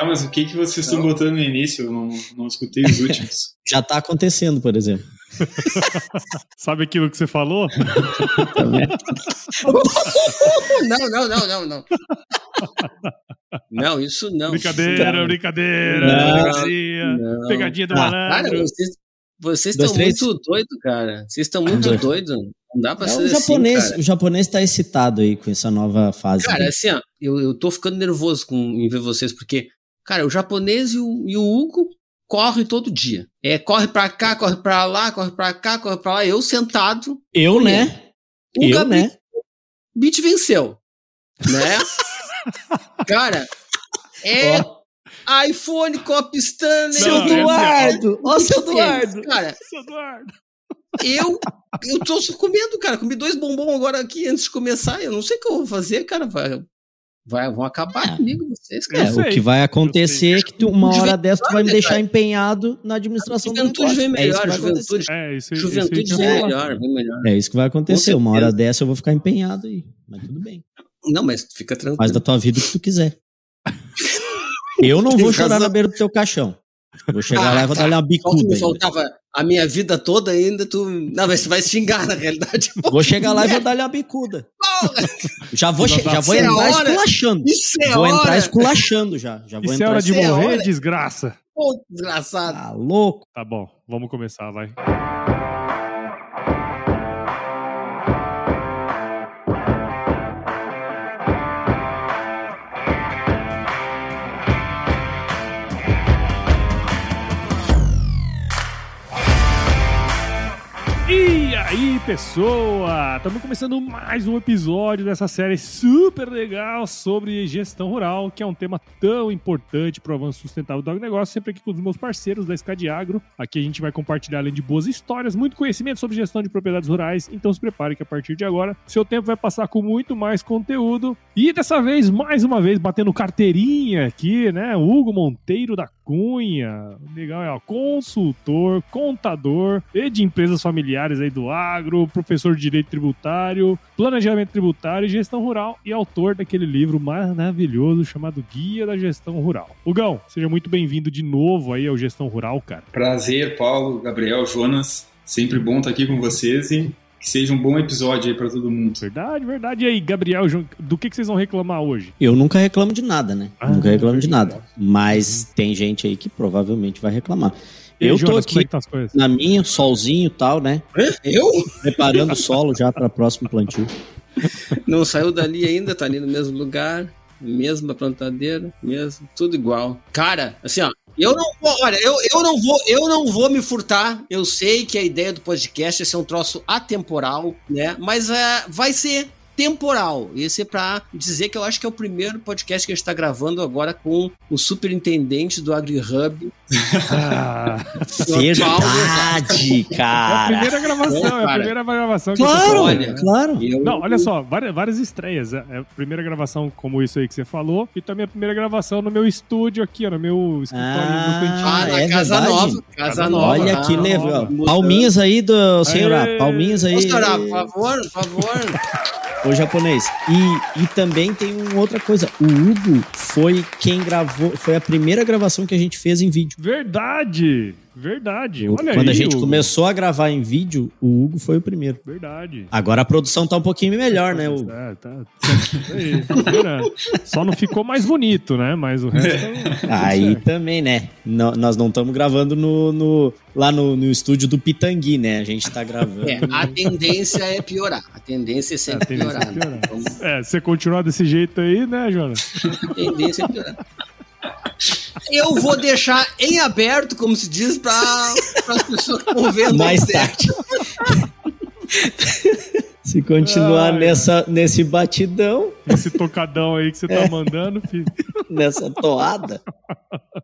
Ah, mas o que, que vocês estão botando no início? Eu não, não escutei os últimos. Já tá acontecendo, por exemplo. Sabe aquilo que você falou? não, não, não, não, não. Não, isso não. Brincadeira, Não. brincadeira, Não, pegadinha, não. pegadinha do Ah, Cara, malandro. vocês, vocês Dois, estão três. muito doidos, cara. Vocês estão muito doidos. Não dá pra É, ser o japonês, assim, cara. o japonês tá excitado aí com essa nova fase. Cara, assim, ó, eu, eu tô ficando nervoso com, em ver vocês, porque, cara, o japonês e o, e o Hugo correm todo dia. É, corre pra cá, corre pra lá, corre pra cá, corre pra lá. Eu sentado, eu, né? o Eu, Gabi né? Beat venceu. Né? cara, é iPhone, Cop Stanley. Seu Não, Eduardo! Ó, seu Eduardo! Cara, Seu Eduardo. eu, eu tô comendo, cara. Comi dois bombons agora aqui antes de começar. Eu não sei o que eu vou fazer, cara. Vai, vão acabar Ah. comigo vocês, É, cara. sei, o que vai acontecer é que tu, uma hora dessa tu vai me Juventude, deixar cara. empenhado na administração do Juventude negócio. vem É isso melhor, que vai acontecer. juventude. É, isso. Juventude isso aí vem melhor, vem melhor. É isso que vai acontecer. Uma hora dessa eu vou ficar empenhado aí. Mas tudo bem. Não, mas fica tranquilo. Faz da tua vida o que tu quiser. Eu não vou chorar na beira do teu caixão. Vou chegar Ah, lá e vou tá. dar uma Só que bicuda. me ainda. faltava a minha vida toda ainda, tu. Não, mas você vai xingar na realidade. Vou chegar lá e vou dar uma bicuda. Porra, Já vou, che- já vou é entrar hora. esculachando. Isso é Vou entrar hora. esculachando já. Já vou Isso é entrar hora de é morrer, hora. desgraça. Pô, desgraçado. Tá louco. Tá bom, vamos começar, vai. E aí, pessoa? Estamos começando mais um episódio dessa série super legal sobre gestão rural, que é um tema tão importante para o avanço sustentável do agronegócio, sempre aqui com os meus parceiros da Escade Agro. Aqui a gente vai compartilhar, além de boas histórias, muito conhecimento sobre gestão de propriedades rurais, então se prepare que a partir de agora seu tempo vai passar com muito mais conteúdo. E dessa vez, mais uma vez, batendo carteirinha aqui, né? Hugo Monteiro da Cunha. Legal, é ó, consultor, contador e de empresas familiares aí do agro, professor de direito tributário, planejamento tributário e gestão rural e autor daquele livro maravilhoso chamado Guia da Gestão Rural. Hugão, seja muito bem-vindo de novo aí ao Gestão Rural, cara. Prazer, Paulo, Gabriel, Jonas. Sempre bom estar aqui com vocês e que seja um bom episódio aí para todo mundo. Verdade, verdade. E aí, Gabriel, do que, que vocês vão reclamar hoje? Eu nunca reclamo de nada, né? Ah, nunca reclamo de verdade. nada. Mas tem gente aí que provavelmente vai reclamar. Eu tô é aqui tá na minha, solzinho e tal, né? Eu? Preparando o solo já para próximo plantio. Não saiu dali ainda, tá ali no mesmo lugar, mesma plantadeira, mesmo, tudo igual. Cara, assim, ó, eu não vou, olha, eu, eu não vou, eu não vou me furtar. Eu sei que a ideia do podcast é ser um troço atemporal, né? Mas é, vai ser temporal. Esse é pra dizer que eu acho que é o primeiro podcast que a gente tá gravando agora com o superintendente do AgriHub. Ah, Verdade, é a cara. primeira gravação, é a cara. primeira gravação que Claro, falando. Olha, claro. Eu, Não, olha só, várias, várias estreias. É é a primeira gravação como isso aí que você falou, e também a primeira gravação no meu estúdio aqui, ó, no meu escritório Ah, no cantinho. Ah, é casa verdade. nova. Casa nova. Olha que legal. Palminhas aí do senhor. Palminhas aí. Ô, senhora, por favor, por favor. O japonês. E, e também tem uma outra coisa. O Hugo foi quem gravou. Foi a primeira gravação que a gente fez em vídeo. Verdade! Verdade. O- Olha Quando aí, a gente Hugo. começou a gravar em vídeo, o Hugo foi o primeiro. Verdade. Agora a produção tá um pouquinho melhor, né, Hugo? É, tá. Aí, tá melhorando. Só não ficou mais bonito, né? Mas o resto. Aí também, né? Nó- nós não estamos gravando no, no- lá no, no estúdio do Pitangui, né? A gente tá gravando. É, a tendência é piorar. A tendência é A sempre tendência é piorar. né? piorar. Vamos- É, se você continuar desse jeito aí, né, Jonas? A tendência é piorar. Eu vou deixar em aberto, como se diz, para as pessoas que estão vendo. Mais tarde. Se continuar Ai. nessa, nesse batidão, Esse tocadão aí que você É. tá mandando, filho. nessa toada.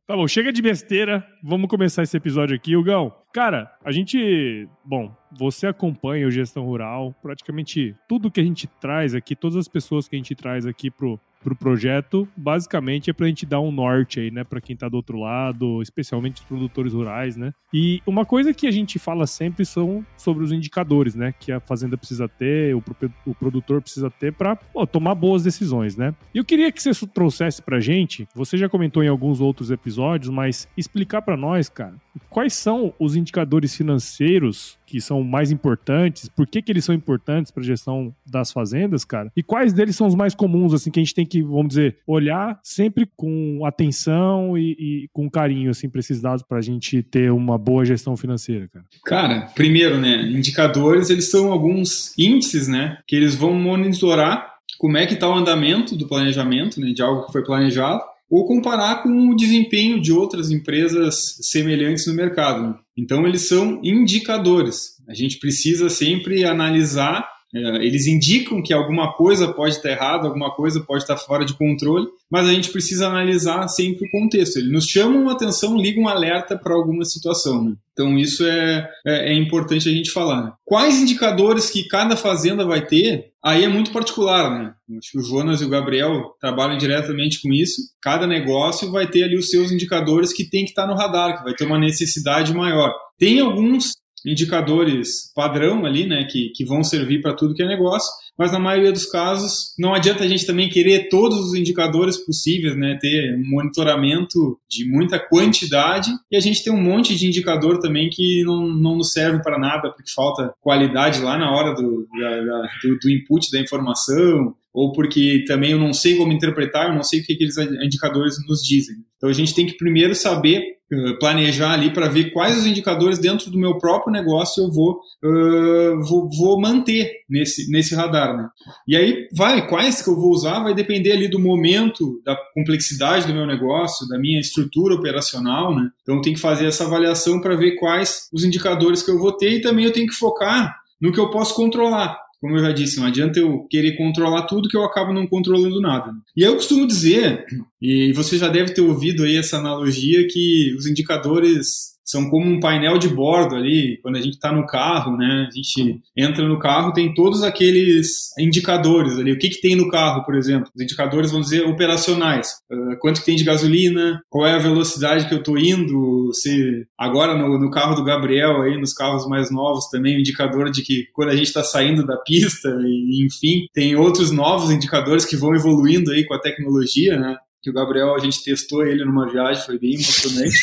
Tá bom, chega de besteira. Vamos começar esse episódio aqui, Hugão. Cara, a gente. Bom, você acompanha o Gestão Rural. Praticamente tudo que a gente traz aqui, todas as pessoas que a gente traz aqui pro pro projeto, basicamente é pra gente dar um norte aí, né, pra quem tá do outro lado, especialmente os produtores rurais, né? E uma coisa que a gente fala sempre são sobre os indicadores, né, que a fazenda precisa ter, o, o produtor precisa ter pô, tomar boas decisões, né? E eu queria que você trouxesse pra gente, você já comentou em alguns outros episódios, mas explicar para nós, cara, quais são os indicadores financeiros que são mais importantes, por que, que eles são importantes para a gestão das fazendas, cara, e quais deles são os mais comuns, assim, que a gente tem que, vamos dizer, olhar sempre com atenção e, e com carinho, assim, para esses dados, para a gente ter uma boa gestão financeira, cara? Cara, primeiro, né, indicadores, eles são alguns índices, né, que eles vão monitorar como é que está o andamento do planejamento, né, de algo que foi planejado, ou comparar com o desempenho de outras empresas semelhantes no mercado. Então, eles são indicadores. A gente precisa sempre analisar eles indicam que alguma coisa pode estar errada, alguma coisa pode estar fora de controle, mas a gente precisa analisar sempre o contexto. Eles nos chamam a atenção, ligam um alerta para alguma situação. Né? Então isso é, é, é, importante a gente falar. Né? Quais indicadores que cada fazenda vai ter? Aí é muito particular, né? Acho que o Jonas e o Gabriel trabalham diretamente com isso. Cada negócio vai ter ali os seus indicadores que tem que estar no radar, que vai ter uma necessidade maior. Tem alguns indicadores padrão ali, né, que, que vão servir para tudo que é negócio, mas na maioria dos casos não adianta a gente também querer todos os indicadores possíveis, né, ter um monitoramento de muita quantidade e a gente tem um monte de indicador também que não, não nos serve para nada porque falta qualidade lá na hora do, da, do, do input da informação ou porque também eu não sei como interpretar, eu não sei o que aqueles indicadores nos dizem. Então a gente tem que primeiro saber uh, planejar ali para ver quais os indicadores dentro do meu próprio negócio eu vou, uh, vou, vou, manter nesse, nesse radar. Né? E aí vai, quais que eu vou usar vai depender ali do momento, da complexidade do meu negócio, da minha estrutura operacional. Né? Então tem que fazer essa avaliação para ver quais os indicadores que eu vou ter e também eu tenho que focar no que eu posso controlar como eu já disse, não adianta eu querer controlar tudo que eu acabo não controlando nada. E eu costumo dizer, e você já deve ter ouvido aí essa analogia, que os indicadores são como um painel de bordo ali, quando a gente está no carro, né? A gente entra no carro, tem todos aqueles indicadores ali. O que, que tem no carro, por exemplo? Os indicadores vão dizer operacionais. Uh, quanto que tem de gasolina, qual é a velocidade que eu estou indo, se agora no, no, carro do Gabriel, aí nos carros mais novos também, o indicador de que quando a gente está saindo da pista, e, enfim, tem outros novos indicadores que vão evoluindo aí com a tecnologia, né? Que o Gabriel, a gente testou ele numa viagem, foi bem emocionante.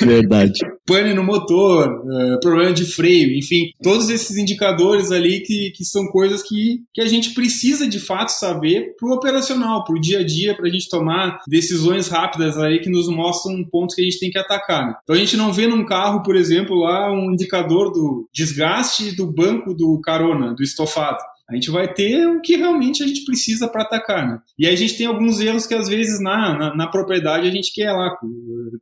Verdade. Pane no motor, uh, problema de freio, enfim, todos esses indicadores ali que, que são coisas que, que a gente precisa de fato saber para o operacional, para o dia a dia, para a gente tomar decisões rápidas ali que nos mostram pontos que a gente tem que atacar. Né? Então a gente não vê num carro, por exemplo, lá um indicador do desgaste do banco do carona, do estofado. A gente vai ter o que realmente a gente precisa para atacar, né? E aí a gente tem alguns erros que às vezes na, na, na propriedade a gente quer lá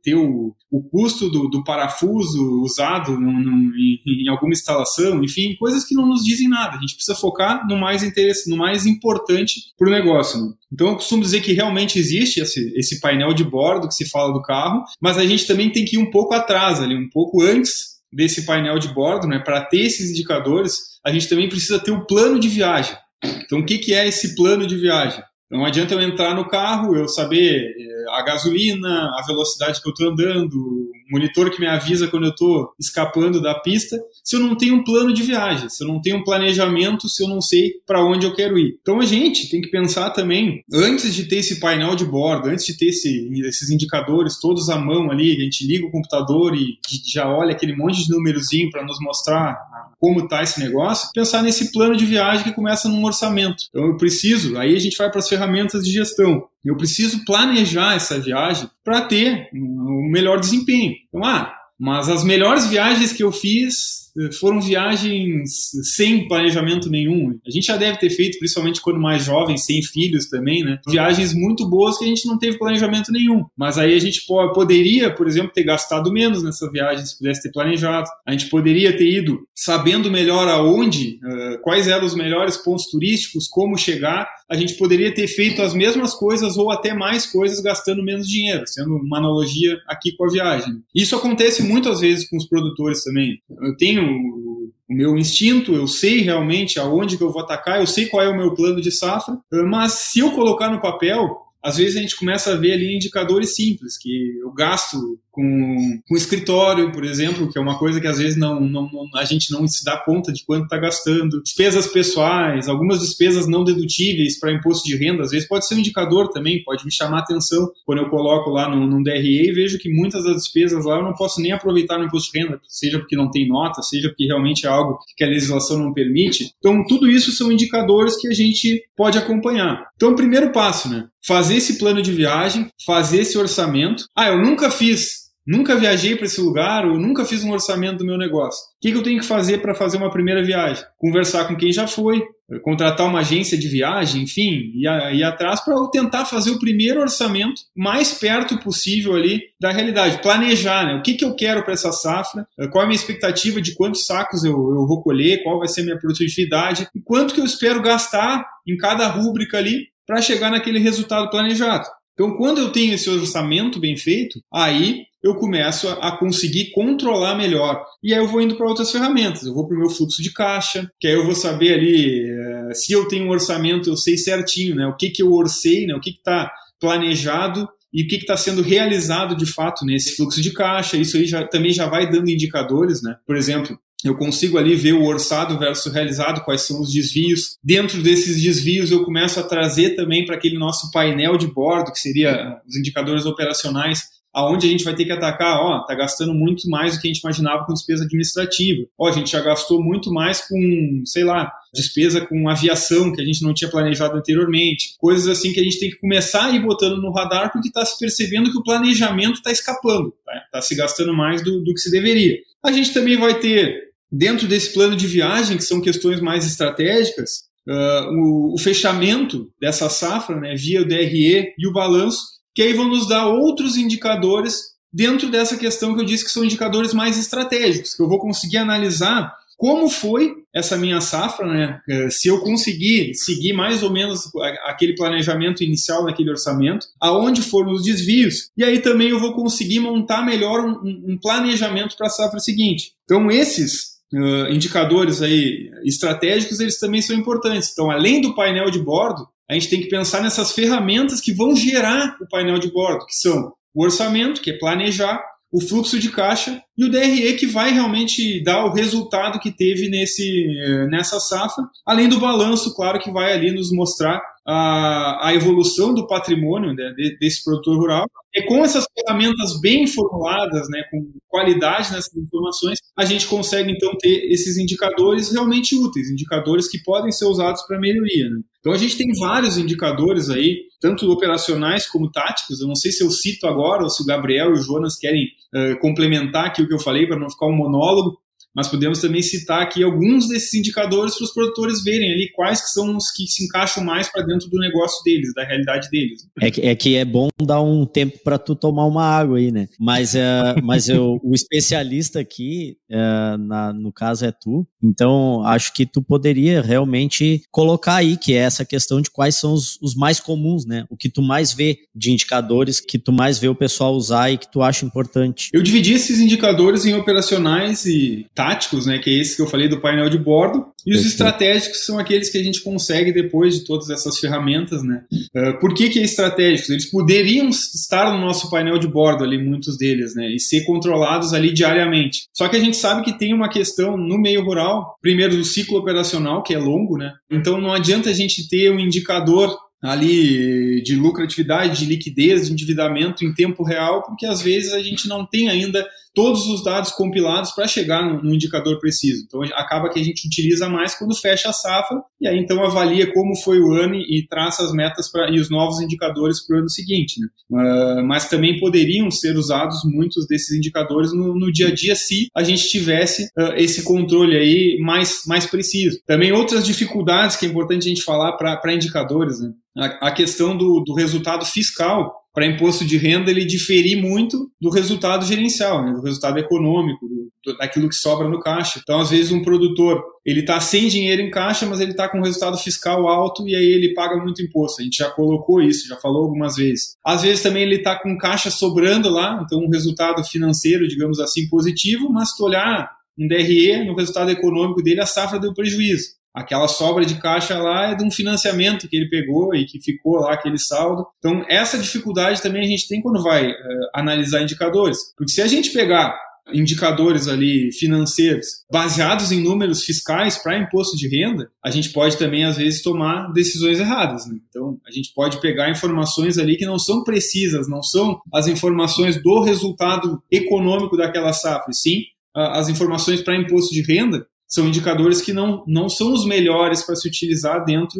ter o, o custo do, do parafuso usado num, num, em, em, alguma instalação, enfim, coisas que não nos dizem nada. A gente precisa focar no mais interesse, no mais importante para o negócio. Né? Então eu costumo dizer que realmente existe esse, esse painel de bordo que se fala do carro, mas a gente também tem que ir um pouco atrás ali, um pouco antes desse painel de bordo, né, para ter esses indicadores, a gente também precisa ter o um plano de viagem. Então, o que, que é esse plano de viagem? Não adianta eu entrar no carro, eu saber a gasolina, a velocidade que eu estou andando, o monitor que me avisa quando eu estou escapando da pista, se eu não tenho um plano de viagem, se eu não tenho um planejamento, se eu não sei para onde eu quero ir. Então a gente tem que pensar também, antes de ter esse painel de bordo, antes de ter esse, esses indicadores todos à mão ali, a gente liga o computador e já olha aquele monte de númerozinho para nos mostrar como está esse negócio, pensar nesse plano de viagem que começa num orçamento. Então eu preciso, aí a gente vai para as ferramentas de gestão. Eu preciso planejar essa viagem para ter um melhor desempenho. Então, ah, mas as melhores viagens que eu fiz foram viagens sem planejamento nenhum. A gente já deve ter feito, principalmente quando mais jovem, sem filhos também, né? Viagens muito boas que a gente não teve planejamento nenhum. Mas aí a gente poderia, por exemplo, ter gastado menos nessa viagem se pudesse ter planejado. A gente poderia ter ido sabendo melhor aonde, eh, quais eram os melhores pontos turísticos, como chegar. A gente poderia ter feito as mesmas coisas ou até mais coisas gastando menos dinheiro, sendo uma analogia aqui com a viagem. Isso acontece muitas vezes com os produtores também. Eu tenho o meu instinto, eu sei realmente aonde que eu vou atacar, eu sei qual é o meu plano de safra, mas se eu colocar no papel, às vezes a gente começa a ver ali indicadores simples, que eu gasto com, com escritório, por exemplo, que é uma coisa que às vezes não, não, não a gente não se dá conta de quanto está gastando. Despesas pessoais, algumas despesas não dedutíveis para imposto de renda, às vezes pode ser um indicador também, pode me chamar a atenção quando eu coloco lá no, no DRE e vejo que muitas das despesas lá eu não posso nem aproveitar no imposto de renda, seja porque não tem nota, seja porque realmente é algo que a legislação não permite. Então, tudo isso são indicadores que a gente pode acompanhar. Então, o primeiro passo, né? Fazer esse plano de viagem, fazer esse orçamento. Ah, eu nunca fiz Nunca viajei para esse lugar ou nunca fiz um orçamento do meu negócio. O que, que eu tenho que fazer para fazer uma primeira viagem? Conversar com quem já foi, contratar uma agência de viagem, enfim, ir, ir atrás para tentar fazer o primeiro orçamento mais perto possível ali da realidade. Planejar, né? O que, que eu quero para essa safra, qual é a minha expectativa de quantos sacos eu, eu vou colher, qual vai ser a minha produtividade e quanto que eu espero gastar em cada rúbrica ali para chegar naquele resultado planejado. Então, quando eu tenho esse orçamento bem feito, aí eu começo a conseguir controlar melhor. E aí eu vou indo para outras ferramentas. Eu vou para o meu fluxo de caixa, que aí eu vou saber ali, eh, se eu tenho um orçamento, eu sei certinho, né? O que, que eu orcei, né? O que está planejado e o que está sendo realizado de fato nesse fluxo de caixa. Isso aí já, também já vai dando indicadores, né? Por exemplo, eu consigo ali ver o orçado versus realizado, quais são os desvios. Dentro desses desvios, eu começo a trazer também para aquele nosso painel de bordo, que seria os indicadores operacionais, aonde a gente vai ter que atacar, ó, tá gastando muito mais do que a gente imaginava com despesa administrativa. Ó, a gente já gastou muito mais com, sei lá, despesa com aviação que a gente não tinha planejado anteriormente. Coisas assim que a gente tem que começar a ir botando no radar porque está se percebendo que o planejamento está escapando, tá? tá se gastando mais do, do que se deveria. A gente também vai ter, dentro desse plano de viagem, que são questões mais estratégicas, uh, o, o fechamento dessa safra, né, via o DRE e o balanço, que aí vão nos dar outros indicadores dentro dessa questão que eu disse que são indicadores mais estratégicos, que eu vou conseguir analisar como foi essa minha safra, né? É, se eu conseguir seguir mais ou menos aquele planejamento inicial naquele orçamento, aonde foram os desvios, e aí também eu vou conseguir montar melhor um, um planejamento para a safra seguinte. Então esses uh, indicadores aí estratégicos eles também são importantes. Então além do painel de bordo, a gente tem que pensar nessas ferramentas que vão gerar o painel de bordo, que são o orçamento, que é planejar, o fluxo de caixa e o DRE que vai realmente dar o resultado que teve nesse, nessa safra, além do balanço, claro, que vai ali nos mostrar a, a evolução do patrimônio né, desse produtor rural. E com essas ferramentas bem formuladas, né, com qualidade nessas informações, a gente consegue então ter esses indicadores realmente úteis, indicadores que podem ser usados para melhoria. Né? Então a gente tem vários indicadores aí, tanto operacionais como táticos. Eu não sei se eu cito agora ou se o Gabriel e o Jonas querem uh, complementar aqui o que eu falei para não ficar um monólogo, mas podemos também citar aqui alguns desses indicadores para os produtores verem ali quais que são os que se encaixam mais para dentro do negócio deles, da realidade deles. É que é, que é bom dar um tempo para tu tomar uma água aí, né? Mas, uh, mas eu, o especialista aqui, uh, na, no caso, é tu. Então, acho que tu poderia realmente colocar aí, que é essa questão de quais são os, os mais comuns, né? O que tu mais vê de indicadores, que tu mais vê o pessoal usar e que tu acha importante. Eu dividi esses indicadores em operacionais e táticos, né, que é esse que eu falei do painel de bordo, e os estratégicos são aqueles que a gente consegue depois de todas essas ferramentas, né? Uh, por que, que é estratégicos? Eles poderiam estar no nosso painel de bordo ali, muitos deles, né? E ser controlados ali diariamente. Só que a gente sabe que tem uma questão no meio rural, primeiro do ciclo operacional, que é longo, né? Então não adianta a gente ter um indicador ali de lucratividade, de liquidez, de endividamento em tempo real, porque às vezes a gente não tem ainda todos os dados compilados para chegar no, indicador preciso. Então acaba que a gente utiliza mais quando fecha a safra e aí então avalia como foi o ano e traça as metas pra, e os novos indicadores para o ano seguinte. Né? Uh, mas também poderiam ser usados muitos desses indicadores no, no dia a dia se a gente tivesse uh, esse controle aí mais, mais preciso. Também outras dificuldades que é importante a gente falar para indicadores, né? a, a questão do, do resultado fiscal para imposto de renda ele diferir muito do resultado gerencial, né, do resultado econômico, do, daquilo que sobra no caixa. Então, às vezes, um produtor ele está sem dinheiro em caixa, mas ele está com resultado fiscal alto e aí ele paga muito imposto. A gente já colocou isso, já falou algumas vezes. Às vezes também ele está com caixa sobrando lá, então um resultado financeiro, digamos assim, positivo, mas se tu olhar um DRE, no resultado econômico dele, a safra deu prejuízo. Aquela sobra de caixa lá é de um financiamento que ele pegou e que ficou lá aquele saldo. Então, essa dificuldade também a gente tem quando vai uh, analisar indicadores. Porque se a gente pegar indicadores ali financeiros baseados em números fiscais para imposto de renda, a gente pode também às vezes tomar decisões erradas. Né? Então, a gente pode pegar informações ali que não são precisas, não são as informações do resultado econômico daquela safra, sim as informações para imposto de renda são indicadores que não, não são os melhores para se utilizar dentro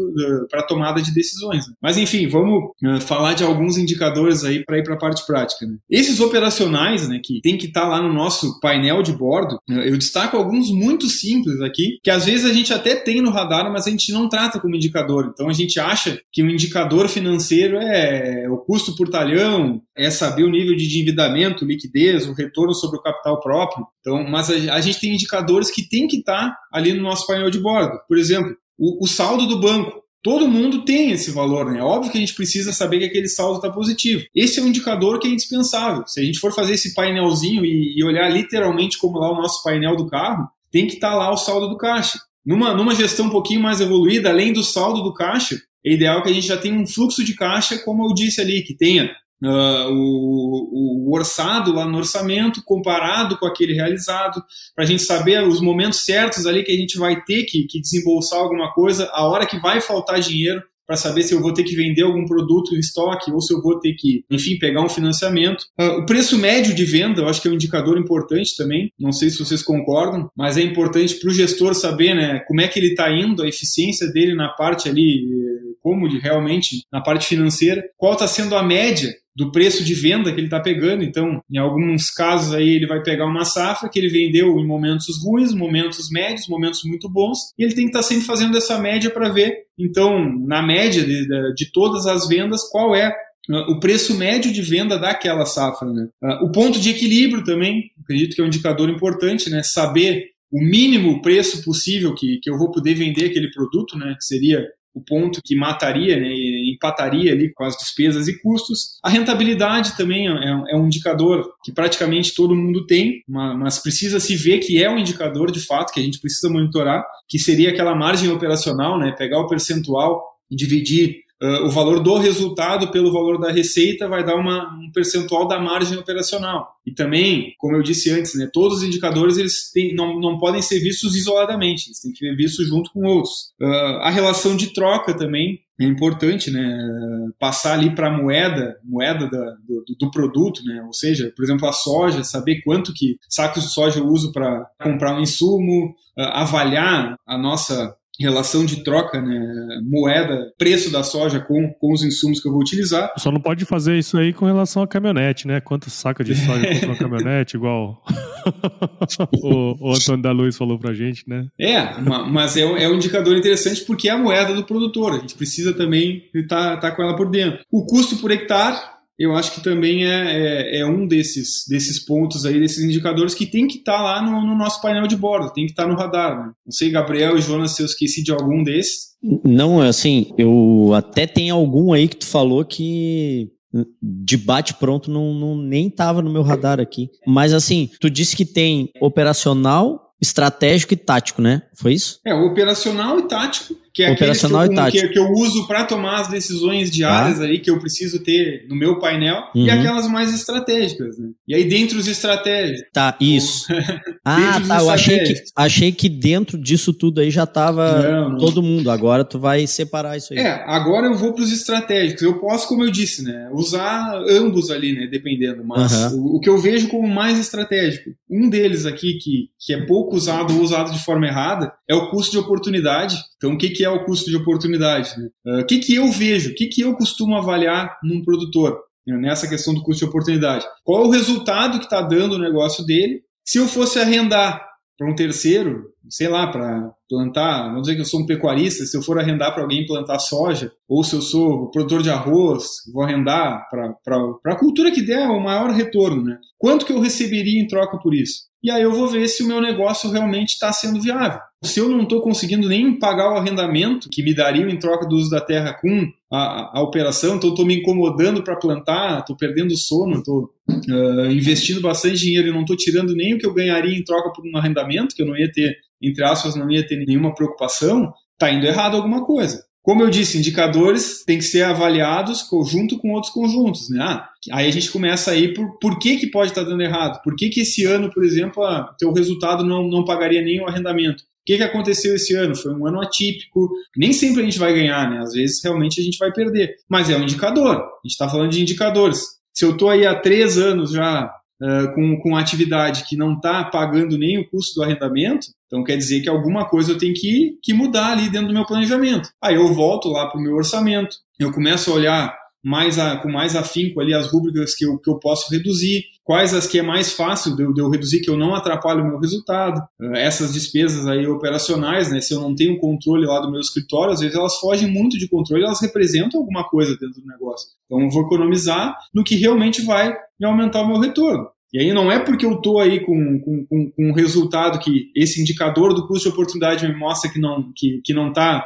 para tomada de decisões. Né? Mas enfim, vamos uh, falar de alguns indicadores aí para ir para a parte prática. Né? Esses operacionais, né, que tem que estar tá lá no nosso painel de bordo, uh, eu destaco alguns muito simples aqui, que às vezes a gente até tem no radar, mas a gente não trata como indicador. Então a gente acha que um indicador financeiro é o custo por talhão, é saber o nível de endividamento, liquidez, o retorno sobre o capital próprio. Então, mas a, a gente tem indicadores que tem que estar tá ali no nosso painel de bordo. Por exemplo, o, o saldo do banco. Todo mundo tem esse valor, né? É óbvio que a gente precisa saber que aquele saldo está positivo. Esse é um indicador que é indispensável. Se a gente for fazer esse painelzinho e, e olhar literalmente como lá o nosso painel do carro, tem que estar tá lá o saldo do caixa. Numa, numa gestão um pouquinho mais evoluída, além do saldo do caixa, é ideal que a gente já tenha um fluxo de caixa, como eu disse ali, que tenha Uh, o, o, orçado lá no orçamento comparado com aquele realizado, para a gente saber os momentos certos ali que a gente vai ter que, que desembolsar alguma coisa, a hora que vai faltar dinheiro, para saber se eu vou ter que vender algum produto em estoque ou se eu vou ter que, enfim, pegar um financiamento. Uh, o preço médio de venda, eu acho que é um indicador importante também. Não sei se vocês concordam, mas é importante para o gestor saber, né, como é que ele está indo, a eficiência dele na parte ali, como de realmente na parte financeira, qual está sendo a média do preço de venda que ele está pegando. Então, em alguns casos aí ele vai pegar uma safra que ele vendeu em momentos ruins, momentos médios, momentos muito bons, e ele tem que estar tá sempre fazendo essa média para ver, então, na média de, de todas as vendas, qual é uh, o preço médio de venda daquela safra. Né? Uh, o ponto de equilíbrio também, acredito que é um indicador importante, né? saber o mínimo preço possível que, que eu vou poder vender aquele produto, né? que seria o ponto que mataria, né, empataria ali com as despesas e custos. A rentabilidade também é, é, um indicador que praticamente todo mundo tem, mas precisa se ver que é um indicador de fato que a gente precisa monitorar, que seria aquela margem operacional, né, pegar o percentual e dividir uh, o valor do resultado pelo valor da receita vai dar uma, um percentual da margem operacional. E também, como eu disse antes, né, todos os indicadores eles têm, não, não podem ser vistos isoladamente, eles têm que ser vistos junto com outros. Uh, a relação de troca também é importante, né? Passar ali para a moeda, moeda da, do, do, produto, né? Ou seja, por exemplo, a soja, saber quanto que sacos de soja eu uso para comprar um insumo, uh, avaliar a nossa relação de troca, né, moeda, preço da soja com, com os insumos que eu vou utilizar. Só não pode fazer isso aí com relação à caminhonete, né? Quanto saca de soja custa uma caminhonete, igual o, o Antônio da Luz falou pra gente, né? É, mas é, é um indicador interessante porque é a moeda do produtor. A gente precisa também estar tá, tá com ela por dentro. O custo por hectare eu acho que também é, é, é, um desses, desses pontos aí, desses indicadores que tem que estar tá lá no, no, nosso painel de bordo, tem que estar tá no radar. Né? Não sei, Gabriel e Jonas, se eu esqueci de algum desses. Não, assim, eu até tem algum aí que tu falou que de bate pronto não, não nem estava no meu radar aqui. Mas assim, tu disse que tem operacional, estratégico e tático, né? Foi isso? É, operacional e tático que é Operacional que eu, que, que, eu uso para tomar as decisões diárias tá. ali que eu preciso ter no meu painel uhum. e aquelas mais estratégicas, né? E aí dentro dos estratégicos. Tá, isso. ah, tá, eu achei que, achei que dentro disso tudo aí já tava não, não. todo mundo. Agora tu vai separar isso aí. É, agora eu vou para os estratégicos. Eu posso, como eu disse, né, usar ambos ali, né, dependendo, mas uhum. o, o, que eu vejo como mais estratégico, um deles aqui que, que é pouco usado ou usado de forma errada, é o custo de oportunidade. Então, o que, que é o custo de oportunidade? Né? Uh, o que, que eu vejo? O que, que eu costumo avaliar num produtor? Né? Nessa questão do custo de oportunidade. Qual é o resultado que está dando o negócio dele? Se eu fosse arrendar para um terceiro, sei lá, para plantar, vamos dizer que eu sou um pecuarista, se eu for arrendar para alguém plantar soja, ou se eu sou produtor de arroz, vou arrendar para a cultura que der o maior retorno, né? Quanto que eu receberia em troca por isso? E aí eu vou ver se o meu negócio realmente está sendo viável. Se eu não estou conseguindo nem pagar o arrendamento que me dariam em troca do uso da terra com a, a operação, então estou me incomodando para plantar, estou perdendo sono, estou uh, investindo bastante dinheiro e não estou tirando nem o que eu ganharia em troca por um arrendamento, que eu não ia ter, entre aspas, não ia ter nenhuma preocupação, está indo errado alguma coisa. Como eu disse, indicadores têm que ser avaliados junto com outros conjuntos. Né? Ah, aí a gente começa aí por por que, que pode estar tá dando errado. Por que, que esse ano, por exemplo, o teu resultado não, não pagaria nem o arrendamento? Que, que aconteceu esse ano? Foi um ano atípico. Nem sempre a gente vai ganhar, né? Às vezes realmente a gente vai perder. Mas é um indicador. A gente está falando de indicadores. Se eu estou aí há três anos já uh, com, com atividade que não está pagando nem o custo do arrendamento, então quer dizer que alguma coisa eu tenho que, que mudar ali dentro do meu planejamento. Aí eu volto lá para o meu orçamento, eu começo a olhar mais a, com mais afinco ali as rubricas que eu, que eu posso reduzir, quais as que é mais fácil de eu, reduzir, que eu não atrapalho o meu resultado. Eh, essas despesas aí operacionais, né, se eu não tenho controle lá do meu escritório, às vezes elas fogem muito de controle, elas representam alguma coisa dentro do negócio. Então eu vou economizar no que realmente vai me aumentar o meu retorno. E aí não é porque eu estou aí com, com, com, com, um resultado que esse indicador do custo de oportunidade me mostra que não que, que não está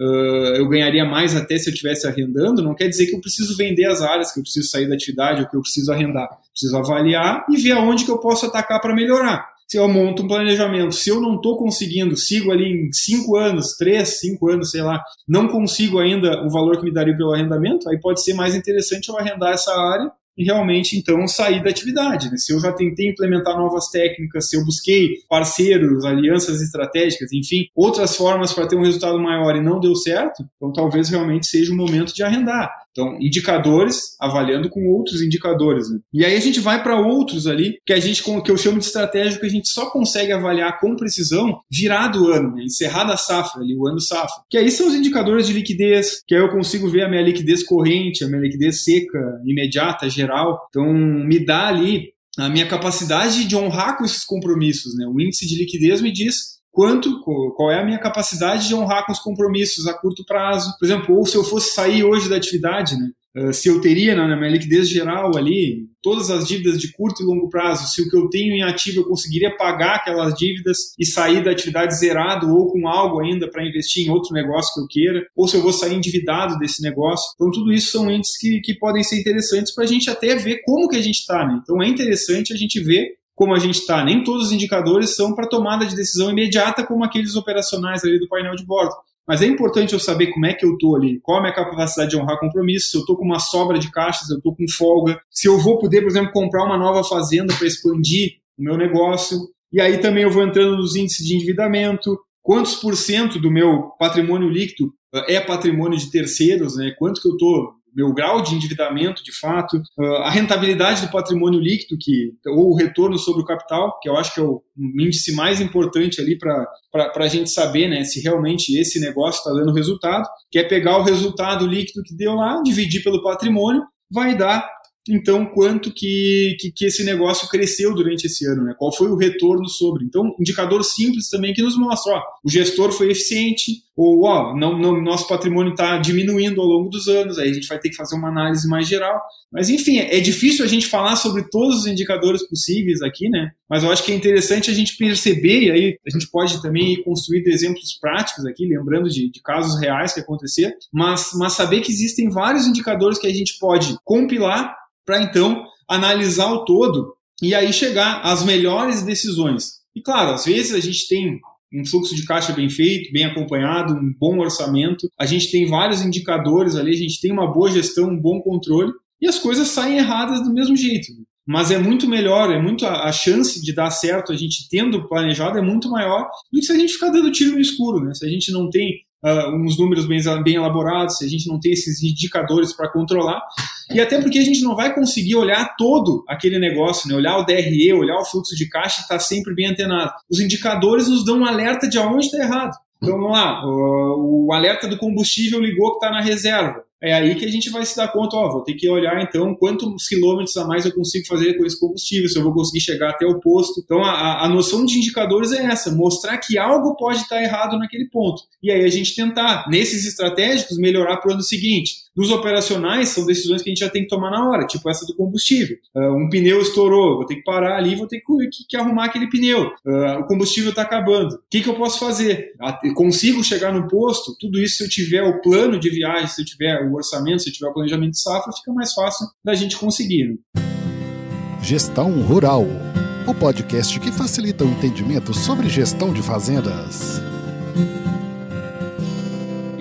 uh, eu ganharia mais até se eu estivesse arrendando, não quer dizer que eu preciso vender as áreas, que eu preciso sair da atividade ou que eu preciso arrendar. Preciso avaliar e ver aonde que eu posso atacar para melhorar. Se eu monto um planejamento, se eu não estou conseguindo, sigo ali em cinco anos, três, cinco anos, sei lá, não consigo ainda o valor que me daria pelo arrendamento, aí pode ser mais interessante eu arrendar essa área e realmente então sair da atividade. Né? Se eu já tentei implementar novas técnicas, se eu busquei parceiros, alianças estratégicas, enfim, outras formas para ter um resultado maior e não deu certo, então talvez realmente seja o momento de arrendar. Então, indicadores, avaliando com outros indicadores. Né? E aí a gente vai para outros ali, que a gente, que eu chamo de estratégia, que a gente só consegue avaliar com precisão virado o ano, né? encerrada a safra, ali, o ano safra. Que aí são os indicadores de liquidez, que aí eu consigo ver a minha liquidez corrente, a minha liquidez seca, imediata, geral. Então, me dá ali a minha capacidade de honrar com esses compromissos. Né? O índice de liquidez me diz quanto, qual é a minha capacidade de honrar com os compromissos a curto prazo. Por exemplo, ou se eu fosse sair hoje da atividade, né? Uh, se eu teria na minha liquidez geral ali todas as dívidas de curto e longo prazo, se o que eu tenho em ativo eu conseguiria pagar aquelas dívidas e sair da atividade zerado ou com algo ainda para investir em outro negócio que eu queira, ou se eu vou sair endividado desse negócio. Então, tudo isso são índices que, que podem ser interessantes para a gente até ver como que a gente está. Né? Então, é interessante a gente ver como a gente está, nem todos os indicadores são para tomada de decisão imediata, como aqueles operacionais ali do painel de bordo. Mas é importante eu saber como é que eu estou ali, qual a minha capacidade de honrar compromisso, se eu estou com uma sobra de caixas, se eu estou com folga, se eu vou poder, por exemplo, comprar uma nova fazenda para expandir o meu negócio. E aí também eu vou entrando nos índices de endividamento, quantos por cento do meu patrimônio líquido eh, é patrimônio de terceiros, né? Quanto que eu estou meu grau de endividamento, de fato, ah, a rentabilidade do patrimônio líquido, que, ou o retorno sobre o capital, que eu acho que é o índice mais importante ali para a gente saber né, se realmente esse negócio está dando resultado, que é pegar o resultado líquido que deu lá, dividir pelo patrimônio, vai dar então quanto que, que, que, esse negócio cresceu durante esse ano, né? Qual foi o retorno sobre? Então, indicador simples também que nos mostra, ó, o gestor foi eficiente, ou ó, não, não, nosso patrimônio está diminuindo ao longo dos anos, aí a gente vai ter que fazer uma análise mais geral. Mas enfim, é difícil a gente falar sobre todos os indicadores possíveis aqui, né? Mas eu acho que é interessante a gente perceber, e aí a gente pode também ir construindo exemplos práticos aqui, lembrando de, de casos reais que aconteceram, mas, mas saber que existem vários indicadores que a gente pode compilar para então analisar o todo e aí chegar às melhores decisões. E claro, às vezes a gente tem um fluxo de caixa bem feito, bem acompanhado, um bom orçamento, a gente tem vários indicadores ali, a gente tem uma boa gestão, um bom controle e as coisas saem erradas do mesmo jeito. Mas é muito melhor, é muito a, chance de dar certo a gente tendo planejado é muito maior do que se a gente ficar dando tiro no escuro, né? Se a gente não tem uh, uns números bem, bem elaborados, se a gente não tem esses indicadores para controlar, e até porque a gente não vai conseguir olhar todo aquele negócio, né? olhar o DRE, olhar o fluxo de caixa e estar tá sempre bem antenado. Os indicadores nos dão um alerta de aonde está errado. Então vamos lá, o, o alerta do combustível ligou que está na reserva é aí que a gente vai se dar conta, ó, vou ter que olhar então quantos quilômetros a mais eu consigo fazer com esse combustível, se eu vou conseguir chegar até o posto. Então a, a noção de indicadores é essa, mostrar que algo pode estar errado naquele ponto. E aí a gente tentar, nesses estratégicos, melhorar para o ano seguinte. Nos operacionais, são decisões que a gente já tem que tomar na hora, tipo essa do combustível. Uh, um pneu estourou, vou ter que parar ali, vou ter que, que, que arrumar aquele pneu. Uh, o combustível está acabando. O que, que eu posso fazer? Consigo chegar no posto? Tudo isso, se eu tiver o plano de viagem, se eu tiver o orçamento, se eu tiver o planejamento de safra, fica mais fácil da gente conseguir. Né? Gestão Rural o podcast que facilita o entendimento sobre gestão de fazendas.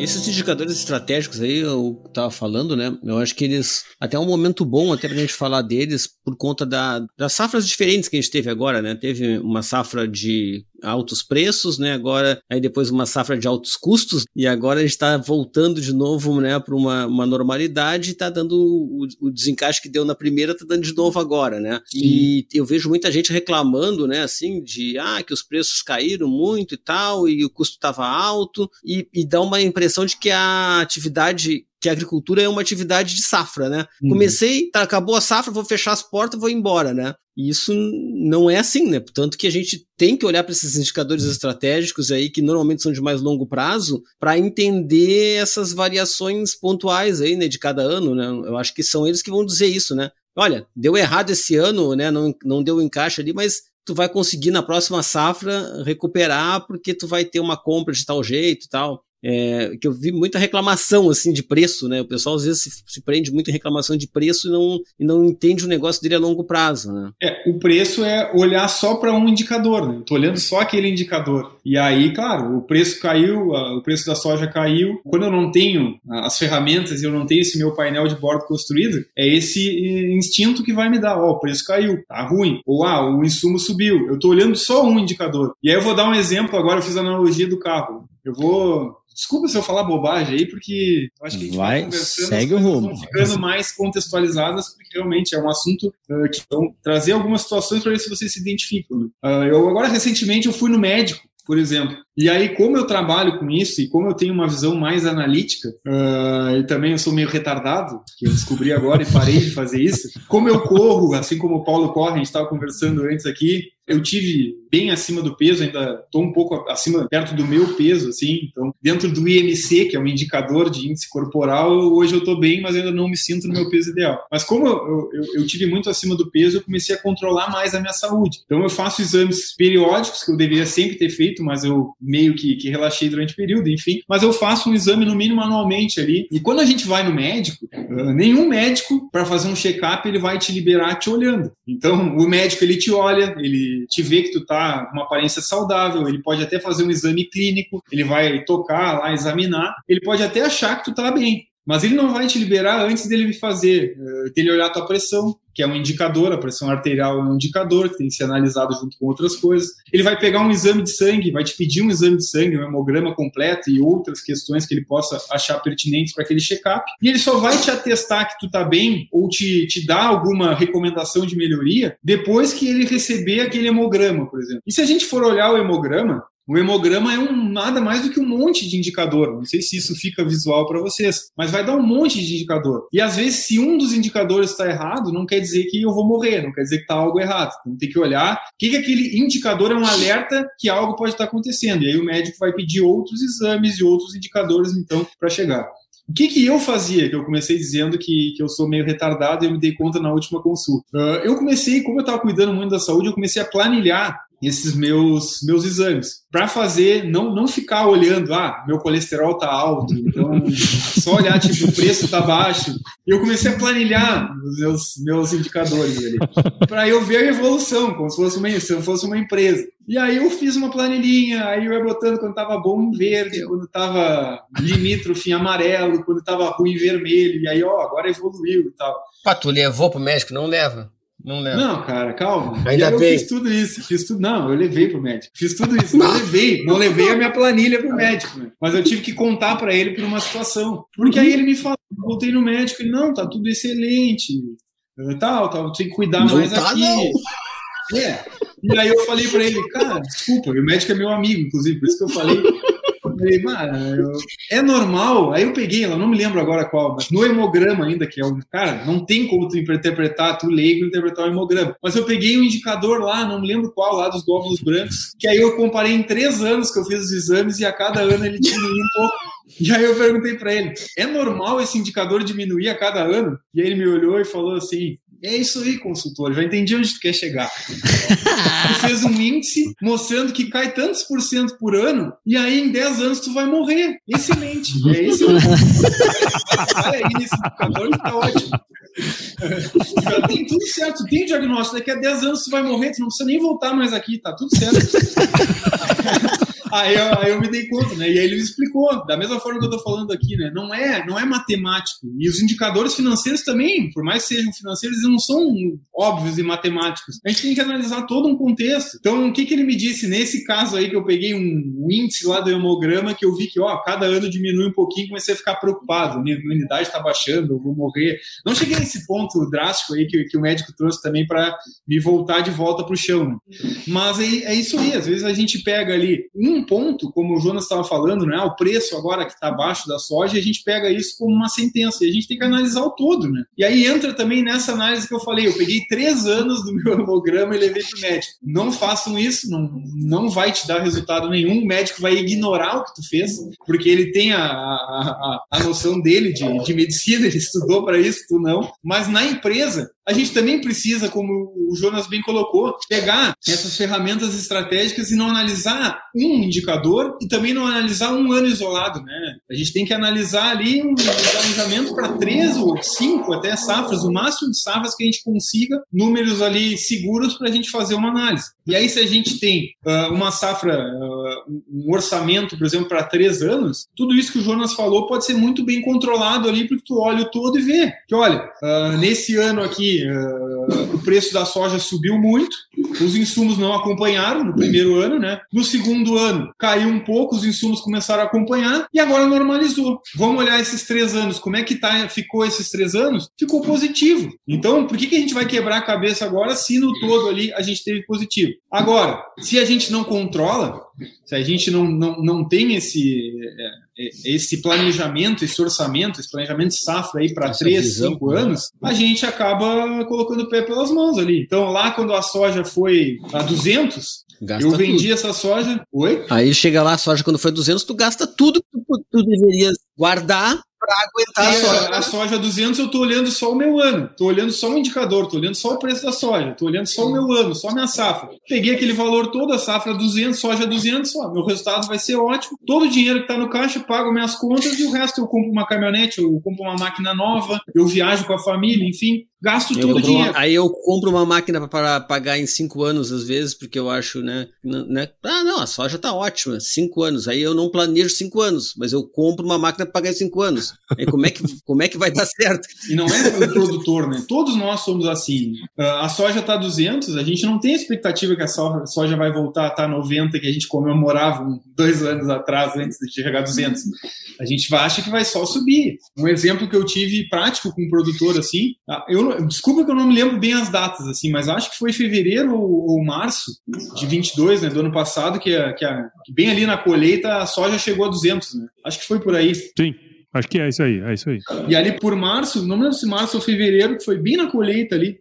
Esses indicadores estratégicos aí, eu estava falando, né? Eu acho que eles. Até é um momento bom até para a gente falar deles por conta da, das safras diferentes que a gente teve agora, né? Teve uma safra de altos preços, né? Agora, aí depois uma safra de altos custos, e agora a gente está voltando de novo, né, para uma, uma normalidade e está dando o, o, desencaixe que deu na primeira, está dando de novo agora, né? Sim. E eu vejo muita gente reclamando, né, assim, de ah, que os preços caíram muito e tal, e o custo estava alto, e, e dá uma impressão de que a atividade que a agricultura é uma atividade de safra, né? Uhum. Comecei, tá, acabou a safra, vou fechar as portas, vou embora, né? E isso não é assim, né? Portanto, que a gente tem que olhar para esses indicadores estratégicos aí, que normalmente são de mais longo prazo, para entender essas variações pontuais aí, né, de cada ano, né? Eu acho que são eles que vão dizer isso, né? Olha, deu errado esse ano, né? Não, não deu encaixe ali, mas tu vai conseguir na próxima safra recuperar porque tu vai ter uma compra de tal jeito e tal é, que eu vi muita reclamação assim de preço, né? O pessoal às vezes se, se, prende muito em reclamação de preço e não, e não entende o negócio dele a longo prazo, né? É, o preço é olhar só para um indicador, né? Eu olhando só aquele indicador. E aí, claro, o preço caiu, a, o preço da soja caiu. Quando eu não tenho as ferramentas e eu não tenho esse meu painel de bordo construído, é esse instinto que vai me dar, ó, oh, o preço caiu, tá ruim. Ou ah, o insumo subiu. Eu tô olhando só um indicador. E aí eu vou dar um exemplo agora, eu fiz a analogia do carro. Eu vou Desculpa se eu falar bobagem aí, porque acho que a gente vai, vai conversando, segue o rumo. ficando mais contextualizadas, porque realmente é um assunto uh, que vão trazer algumas situações para ver se vocês se identificam. Uh, eu agora recentemente eu fui no médico, por exemplo, e aí, como eu trabalho com isso e como eu tenho uma visão mais analítica, uh, e também eu sou meio retardado, que eu descobri agora e parei de fazer isso, como eu corro, assim como o Paulo corre, a gente estava conversando antes aqui, eu tive bem acima do peso, ainda estou um pouco acima, perto do meu peso, assim. Então, dentro do IMC, que é um indicador de índice corporal, hoje eu estou bem, mas ainda não me sinto no meu peso ideal. Mas como eu, eu, eu, tive muito acima do peso, eu comecei a controlar mais a minha saúde. Então, eu faço exames periódicos que eu deveria sempre ter feito, mas eu meio que, que relaxei durante o período, enfim. Mas eu faço um exame no mínimo anualmente ali. E quando a gente vai no médico, uh, nenhum médico, para fazer um check-up, ele vai te liberar te olhando. Então, o médico, ele te olha, ele te vê que tu tá com uma aparência saudável, ele pode até fazer um exame clínico, ele vai tocar lá, examinar, ele pode até achar que tu tá bem. Mas ele não vai te liberar antes dele fazer, uh, dele olhar a tua pressão, que é um indicador, a pressão arterial é um indicador que tem que ser analisado junto com outras coisas. Ele vai pegar um exame de sangue, vai te pedir um exame de sangue, um hemograma completo e outras questões que ele possa achar pertinentes para aquele check-up. E ele só vai te atestar que tu tá bem ou te, te dar alguma recomendação de melhoria depois que ele receber aquele hemograma, por exemplo. E se a gente for olhar o hemograma, o hemograma é um nada mais do que um monte de indicador. Não sei se isso fica visual para vocês, mas vai dar um monte de indicador. E às vezes, se um dos indicadores está errado, não quer dizer que eu vou morrer, não quer dizer que está algo errado. Então tem que olhar o que, que aquele indicador é um alerta que algo pode estar tá acontecendo. E aí o médico vai pedir outros exames e outros indicadores, então, para chegar. O que, que eu fazia? Que eu comecei dizendo que, que eu sou meio retardado e eu me dei conta na última consulta. Uh, eu comecei, como eu estava cuidando muito da saúde, eu comecei a planilhar esses meus meus exames. Para fazer não não ficar olhando ah meu colesterol tá alto então só olhar tipo o preço tá baixo. E eu comecei a planilhar os meus meus indicadores ali para eu ver a evolução como se fosse uma se eu fosse uma empresa. E aí eu fiz uma planilhinha aí eu ia botando quando tava bom em verde quando tava limítrofe em amarelo quando tava ruim em vermelho e aí ó agora evoluiu e tal. Pá, tu levou pro médico não leva não lembro. Não, cara, calma. Ainda eu bem. fiz tudo isso. Fiz tudo. Não, eu levei pro médico. Fiz tudo isso. Não levei. Não levei a minha planilha pro médico. Né? Mas eu tive que contar para ele por uma situação. Porque aí ele me falou, voltei no médico e não, tá tudo excelente. Tal, tal, tem que cuidar não mais tá, aqui. Não. É. E aí eu falei para ele, cara, desculpa, o médico é meu amigo, inclusive, por isso que eu falei falei, mano, é normal. Aí eu peguei, eu não me lembro agora qual, mas no hemograma ainda, que é um. Cara, não tem como tu interpretar, tu leigo interpretar o hemograma. Mas eu peguei um indicador lá, não me lembro qual, lá dos glóbulos brancos, que aí eu comparei em três anos que eu fiz os exames e a cada ano ele diminuía um pouco. E aí eu perguntei para ele: é normal esse indicador diminuir a cada ano? E aí ele me olhou e falou assim: é isso aí, consultor, já entendi onde tu quer chegar. tu fez um índice mostrando que cai tantos por cento por ano, e aí em 10 anos tu vai morrer. Excelente. É esse Olha aí nesse indicador tá ótimo. Já tem tudo certo, tem o diagnóstico, daqui a 10 anos tu vai morrer, tu não precisa nem voltar mais aqui, tá tudo certo. Aí eu, aí eu, me dei conta, né? E aí ele me explicou, da mesma forma que eu tô falando aqui, né? Não é, não é matemático. E os indicadores financeiros também, por mais que sejam financeiros, eles não são óbvios e matemáticos. A gente tem que analisar todo um contexto. Então, o que, que ele me disse nesse caso aí que eu peguei um, índice lá do hemograma que eu vi que, ó, cada ano diminui um pouquinho, comecei a ficar preocupado. Minha imunidade tá baixando, eu vou morrer. Não cheguei nesse ponto drástico aí que, que o médico trouxe também para me voltar de volta pro chão. Né? Mas é, é isso aí, às vezes a gente pega ali um ponto, como o Jonas estava falando, né? O preço agora que está abaixo da soja, a gente pega isso como uma sentença e a gente tem que analisar o todo, né? E aí entra também nessa análise que eu falei, eu peguei três anos do meu hemograma e levei para o médico. Não façam isso, não, não vai te dar resultado nenhum, o médico vai ignorar o que tu fez, porque ele tem a, a, a noção dele de, de medicina, ele estudou para isso, tu não. Mas na empresa, a gente também precisa, como o Jonas bem colocou, pegar essas ferramentas estratégicas e não analisar um indicador e também não analisar um ano isolado, né? A gente tem que analisar ali um planejamento para três ou cinco até safras, o máximo de safras que a gente consiga, números ali seguros para a gente fazer uma análise. E aí, se a gente tem uh, uma safra, uh, um orçamento, por exemplo, para três anos, tudo isso que o Jonas falou pode ser muito bem controlado ali, porque tu olha o todo e vê que, olha, uh, nesse ano aqui, o preço da soja subiu muito, os insumos não acompanharam no primeiro ano, né? No segundo ano, caiu um pouco, os insumos começaram a acompanhar e agora normalizou. Vamos olhar esses três anos, como é que tá, ficou esses três anos? Ficou positivo. Então, por que, que a gente vai quebrar a cabeça agora se no todo ali a gente teve positivo? Agora, se a gente não controla, se a gente não, não, não tem esse, é, esse planejamento, esse orçamento, esse planejamento de safra aí para três, cinco né? anos, a gente acaba colocando o pé pelas mãos ali. Então, lá quando a soja foi a 200, Gasta eu vendi tudo. essa soja. Oi? Aí chega lá, a soja quando foi 200, tu gasta tudo que tu, tu deverias guardar para aguentar a soja. A soja 200 eu estou olhando só o meu ano, estou olhando só o indicador, estou olhando só o preço da soja, estou olhando só o meu ano, só a minha safra. Peguei aquele valor todo, a safra 200, soja 200, ó, meu resultado vai ser ótimo. Todo o dinheiro que está no caixa, pago minhas contas e o resto eu compro uma caminhonete, eu compro uma máquina nova, eu viajo com a família, enfim, gasto todo o dinheiro. Uma, aí eu compro uma máquina para pagar em cinco anos, às vezes, porque eu acho, né, né? Ah, não, a soja está ótima, cinco anos. Aí eu não planejo cinco anos, mas eu compro uma máquina para pagar em cinco anos. E como é que, como é que vai dar certo? E não é o produtor, né? Todos nós somos assim. Ah, a soja está 200, a gente não tem expectativa que a soja vai voltar a estar tá 90, que a gente comemorava dois anos atrás, antes de chegar a 200. A gente acha que vai só subir. Um exemplo que eu tive prático com um produtor assim, ah, desculpa que eu não me lembro bem as datas, assim, mas acho que foi fevereiro ou, ou março de 22, né, do ano passado, que, a, que, a, que bem ali na colheita a soja chegou a 200, né? Acho que foi por aí. Sim. Acho que é isso aí, é isso aí. E ali por março, não lembro se março ou fevereiro, que foi bem na colheita ali,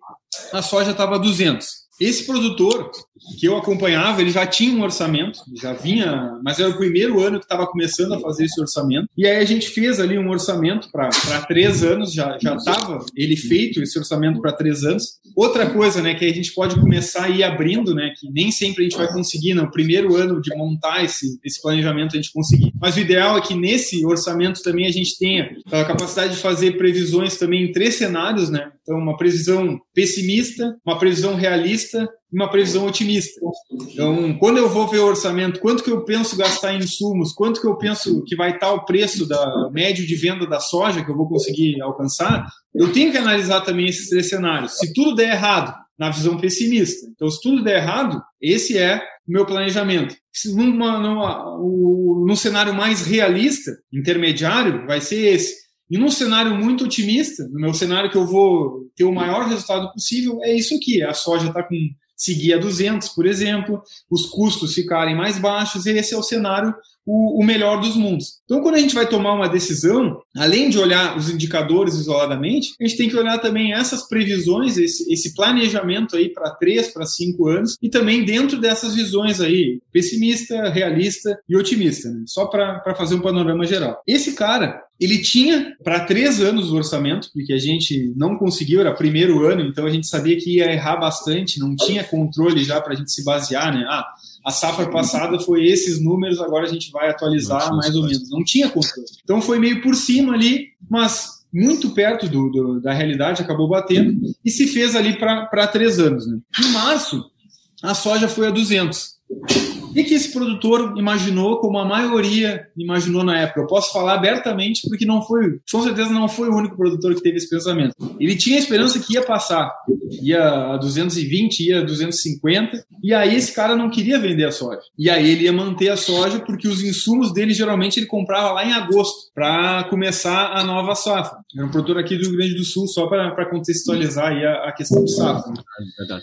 a soja estava 200. Esse produtor que eu acompanhava, ele já tinha um orçamento, já vinha, mas era o primeiro ano que estava começando a fazer esse orçamento. E aí a gente fez ali um orçamento para três anos, já estava ele feito esse orçamento para três anos. Outra coisa, né, que a gente pode começar a ir abrindo, né, que nem sempre a gente vai conseguir no primeiro ano de montar esse, esse planejamento a gente conseguir. Mas o ideal é que nesse orçamento também a gente tenha a capacidade de fazer previsões também em três cenários, né? Então, uma previsão pessimista, uma previsão realista uma previsão otimista. Então, quando eu vou ver o orçamento, quanto que eu penso gastar em insumos, quanto que eu penso que vai estar o preço da médio de venda da soja que eu vou conseguir alcançar, eu tenho que analisar também esses três cenários. Se tudo der errado, na visão pessimista. Então, se tudo der errado, esse é o meu planejamento. Se numa, numa, o, num cenário mais realista, intermediário, vai ser esse. E num cenário muito otimista, no meu cenário que eu vou ter o maior resultado possível, é isso aqui. A soja está com seguir a 200, por exemplo, os custos ficarem mais baixos, e esse é o cenário o, o, melhor dos mundos. Então, quando a gente vai tomar uma decisão, além de olhar os indicadores isoladamente, a gente tem que olhar também essas previsões, esse, esse planejamento aí para três, para cinco anos, e também dentro dessas visões aí, pessimista, realista e otimista, né? só para fazer um panorama geral. Esse cara, ele tinha para três anos o orçamento, porque a gente não conseguiu, era primeiro ano, então a gente sabia que ia errar bastante, não tinha controle já para a gente se basear, né? Ah, a safra passada foi esses números, agora a gente vai atualizar mais ou menos. Não tinha controle. Então foi meio por cima ali, mas muito perto do, do da realidade, acabou batendo e se fez ali para três anos. Né? Em março, a soja foi a 200. O que, esse produtor imaginou, como a maioria imaginou na época? Eu posso falar abertamente porque não foi, com certeza não foi o único produtor que teve esse pensamento. Ele tinha a esperança que ia passar, ia a 220, ia a 250, e aí esse cara não queria vender a soja. E aí ele ia manter a soja porque os insumos dele geralmente ele comprava lá em agosto para começar a nova safra. Era um produtor aqui do Rio Grande do Sul, só para contextualizar aí a, a, questão de safra.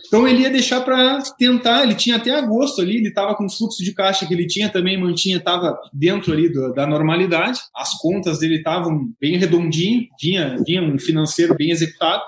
Então ele ia deixar para tentar, ele tinha até agosto ali, ele estava com fluxo de caixa que ele tinha também mantinha, estava dentro ali do, da normalidade, as contas dele estavam bem redondinho, vinha, vinha um financeiro bem executado,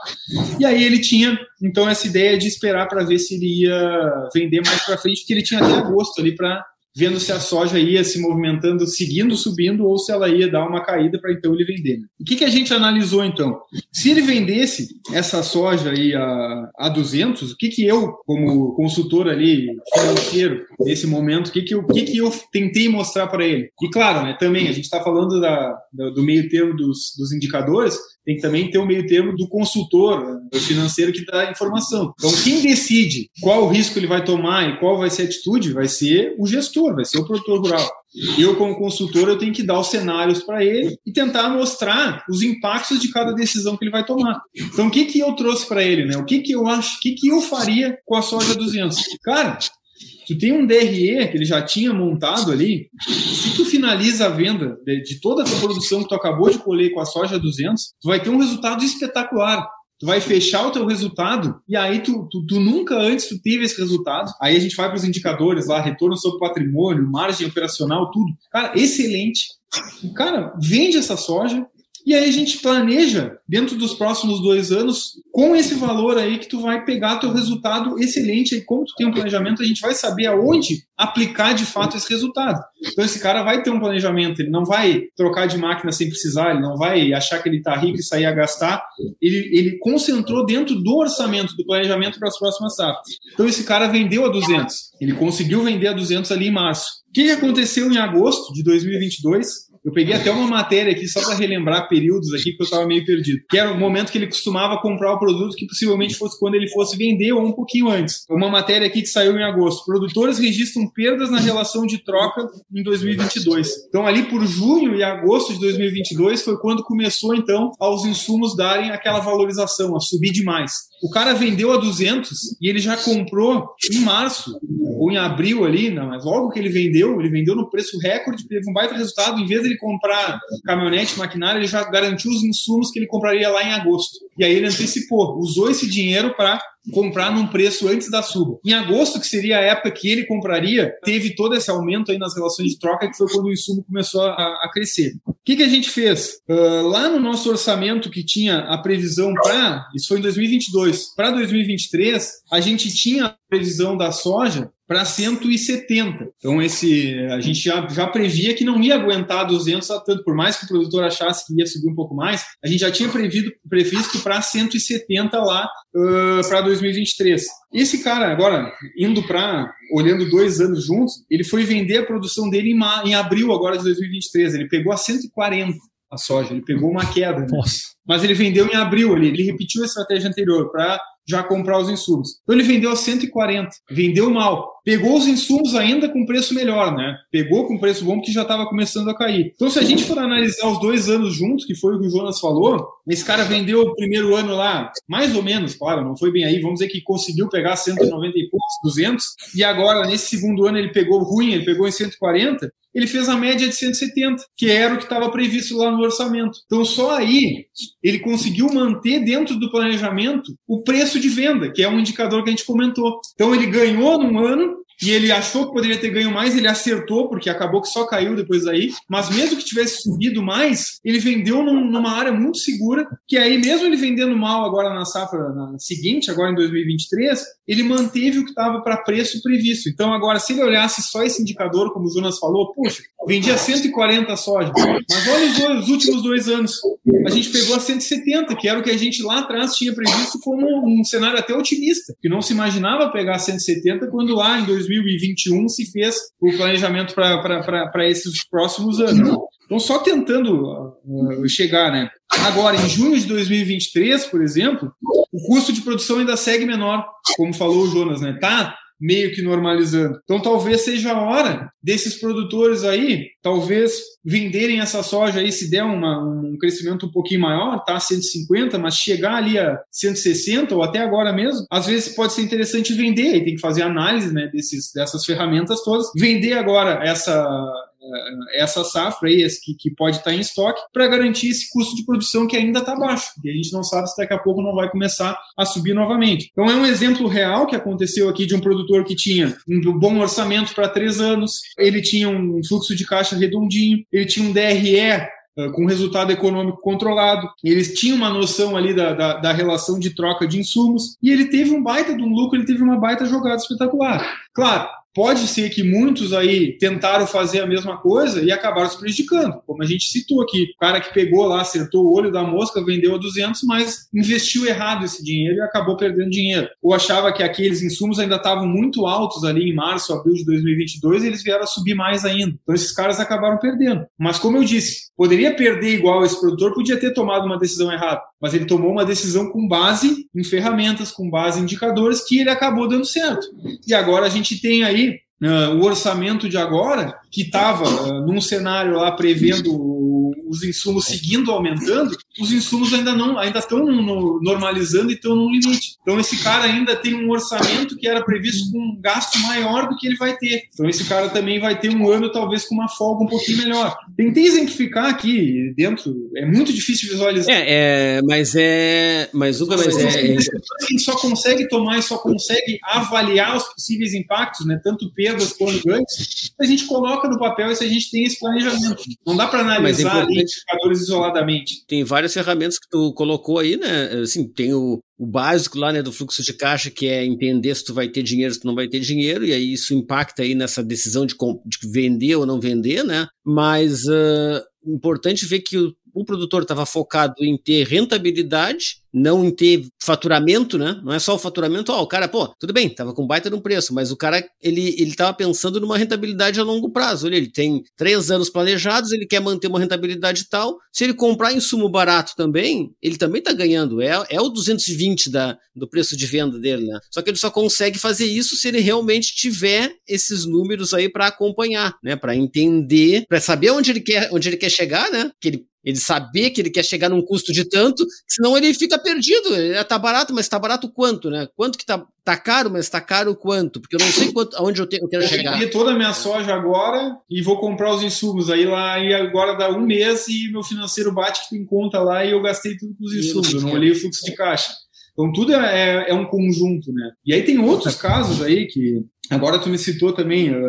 e aí ele tinha então essa ideia de esperar para ver se ele ia vender mais para frente, porque ele tinha até agosto ali para vendo se a soja ia se movimentando, seguindo subindo, ou se ela ia dar uma caída para então ele vender. O que, que a gente analisou então? Se ele vendesse essa soja aí a, a 200, o que, que eu, como consultor ali financeiro, nesse momento, o que, que, eu, que, que eu tentei mostrar para ele? E claro, né, também a gente está falando da, do meio termo dos, dos indicadores, tem que também ter o um meio termo do consultor do financeiro que dá a informação. Então, quem decide qual risco ele vai tomar e qual vai ser a atitude vai ser o gestor, vai ser o produtor rural. Eu, como consultor, eu tenho que dar os cenários para ele e tentar mostrar os impactos de cada decisão que ele vai tomar. Então, o que, que eu trouxe para ele? Né? O que, que eu acho, o que, que eu faria com a soja 200? Cara, tu tem um DRE que ele já tinha montado ali, se tu finaliza a venda de, de toda a tua produção que tu acabou de colher com a soja 200, tu vai ter um resultado espetacular tu vai fechar o teu resultado e aí tu, tu, tu, nunca antes tu teve esse resultado. Aí a gente vai para os indicadores lá, retorno sobre patrimônio, margem operacional, tudo. Cara, excelente. Cara vende essa soja, e aí a gente planeja dentro dos próximos dois anos com esse valor aí que tu vai pegar teu resultado excelente. E como tu tem um planejamento, a gente vai saber aonde aplicar de fato esse resultado. Então esse cara vai ter um planejamento, ele não vai trocar de máquina sem precisar, ele não vai achar que ele está rico e sair a gastar. Ele, ele concentrou dentro do orçamento, do planejamento para as próximas safras. Então esse cara vendeu a 200, ele conseguiu vender a 200 ali em março. O que aconteceu em agosto de 2022? Eu peguei até uma matéria aqui só para relembrar períodos aqui, porque eu estava meio perdido. Que era o momento que ele costumava comprar o produto, que possivelmente fosse quando ele fosse vender ou um pouquinho antes. Uma matéria aqui que saiu em agosto. Produtores registram perdas na relação de troca em 2022. Então, ali por junho e agosto de 2022 foi quando começou, então, aos insumos darem aquela valorização, a subir demais. O cara vendeu a 200 e ele já comprou em março ou em abril ali, não, mas logo que ele vendeu, ele vendeu no preço recorde, teve um baita resultado. Em vez de ele comprar caminhonete, maquinário, ele já garantiu os insumos que ele compraria lá em agosto. E aí ele antecipou, usou esse dinheiro para comprar num preço antes da suba. Em agosto, que seria a época que ele compraria, teve todo esse aumento aí nas relações de troca, que foi quando o insumo começou a, a crescer. O que, que a gente fez? Uh, lá no nosso orçamento que tinha a previsão para, isso foi em 2022, para 2023, a gente tinha a previsão da soja para 170. Então esse a gente já, já previa que não ia aguentar 200 a tanto, por mais que o produtor achasse que ia subir um pouco mais, a gente já tinha previsto, previsto para 170 lá uh, para 2023. Esse cara agora indo para olhando dois anos juntos, ele foi vender a produção dele em, em abril agora de 2023. Ele pegou a 140 a soja, ele pegou uma queda. Né? Mas ele vendeu em abril, ele, ele repetiu a estratégia anterior para já comprar os insumos. Então ele vendeu a 140, vendeu mal. Pegou os insumos ainda com preço melhor, né? Pegou com preço bom que já estava começando a cair. Então se a gente for analisar os dois anos juntos, que foi o que o Jonas falou, esse cara vendeu o primeiro ano lá, mais ou menos, claro, não foi bem aí, vamos dizer que conseguiu pegar 190 e poucos, 200, e agora nesse segundo ano ele pegou ruim, ele pegou em 140, ele fez a média de 170, que era o que estava previsto lá no orçamento. Então, só aí ele conseguiu manter dentro do planejamento o preço de venda, que é um indicador que a gente comentou. Então, ele ganhou num ano e ele achou que poderia ter ganho mais, ele acertou, porque acabou que só caiu depois daí, mas mesmo que tivesse subido mais, ele vendeu num, numa área muito segura, que aí mesmo ele vendendo mal agora na safra na seguinte, agora em 2023, ele manteve o que estava para preço previsto. Então agora, se ele olhasse só esse indicador, como o Jonas falou, puxa, vendia 140 soja, mas olha os, dois, os últimos dois anos, a gente pegou a 170, que era o que a gente lá atrás tinha previsto como um cenário até otimista, que não se imaginava pegar 170 quando lá em 2021 se fez o planejamento para esses próximos anos. Então, só tentando uh, chegar, né? Agora, em junho de 2023, por exemplo, o custo de produção ainda segue menor, como falou o Jonas, né? Tá meio que normalizando. Então talvez seja a hora desses produtores aí, talvez venderem essa soja aí se der uma, um crescimento um pouquinho maior, tá 150, mas chegar ali a 160 ou até agora mesmo, às vezes pode ser interessante vender, aí tem que fazer análise, né, desses dessas ferramentas todas, vender agora essa essa safra aí, que, que pode estar em estoque, para garantir esse custo de produção que ainda está baixo. E a gente não sabe se daqui a pouco não vai começar a subir novamente. Então é um exemplo real que aconteceu aqui de um produtor que tinha um bom orçamento para três anos, ele tinha um fluxo de caixa redondinho, ele tinha um DRE eh, com resultado econômico controlado. Eles tinham uma noção ali da, da, da, relação de troca de insumos e ele teve um baita de um lucro, ele teve uma baita jogada espetacular. Claro, Pode ser que muitos aí tentaram fazer a mesma coisa e acabaram se prejudicando, como a gente citou aqui. O cara que pegou lá, acertou o olho da mosca, vendeu a 200, mas investiu errado esse dinheiro e acabou perdendo dinheiro. Ou achava que aqueles insumos ainda estavam muito altos ali em março, abril de 2022 e eles vieram a subir mais ainda. Então esses caras acabaram perdendo. Mas como eu disse, poderia perder igual esse produtor, podia ter tomado uma decisão errada, mas ele tomou uma decisão com base em ferramentas, com base em indicadores que ele acabou dando certo. E agora a gente tem aí uh, o orçamento de agora, que estava uh, num cenário lá prevendo os insumos seguindo aumentando, os insumos ainda não ainda estão normalizando e estão no limite. Então esse cara ainda tem um orçamento que era previsto com um gasto maior do que ele vai ter. Então esse cara também vai ter um ano talvez com uma folga um pouquinho melhor. Tentei exemplificar aqui dentro, é muito difícil visualizar. É, é mas é, mas Hugo, mas é, é... Quem só consegue tomar e só consegue avaliar os possíveis impactos, né, tanto perdas quanto ganhos, a gente coloca no papel e se a gente tem esse planejamento. Não dá para analisar ali indicadores isoladamente. Tem várias ferramentas que tu colocou aí, né? Assim, tem o, o básico lá, né, do fluxo de caixa, que é entender se tu vai ter dinheiro, se tu não vai ter dinheiro, e aí isso impacta aí nessa decisão de, de vender ou não vender, né? Mas uh, importante ver que o, o produtor estava focado em ter rentabilidade não ter faturamento, né? Não é só o faturamento, ó, o cara, pô, tudo bem, tava com baita no preço, mas o cara, ele, ele tava pensando numa rentabilidade a longo prazo. Olha, ele tem três anos planejados, ele quer manter uma rentabilidade tal. Se ele comprar insumo barato também, ele também tá ganhando. É, é o 220 da, do preço de venda dele, né? Só que ele só consegue fazer isso se ele realmente tiver esses números aí para acompanhar, né? Para entender, para saber onde ele quer, onde ele quer chegar, né? Que ele ele saber que ele quer chegar num custo de tanto, senão ele fica perdido. Ele tá barato, mas tá barato quanto, né? Quanto que tá, tá caro, mas tá caro quanto? Porque eu não sei quanto, aonde eu, te, eu quero eu chegar. Eu toda a minha soja agora e vou comprar os insumos aí lá e agora dá um mês e meu financeiro bate que tem conta lá e eu gastei tudo com os insumos, eu não olhei o fluxo de caixa. Então tudo é, é, um conjunto, né? E aí tem outros casos aí que agora tu me citou também uh,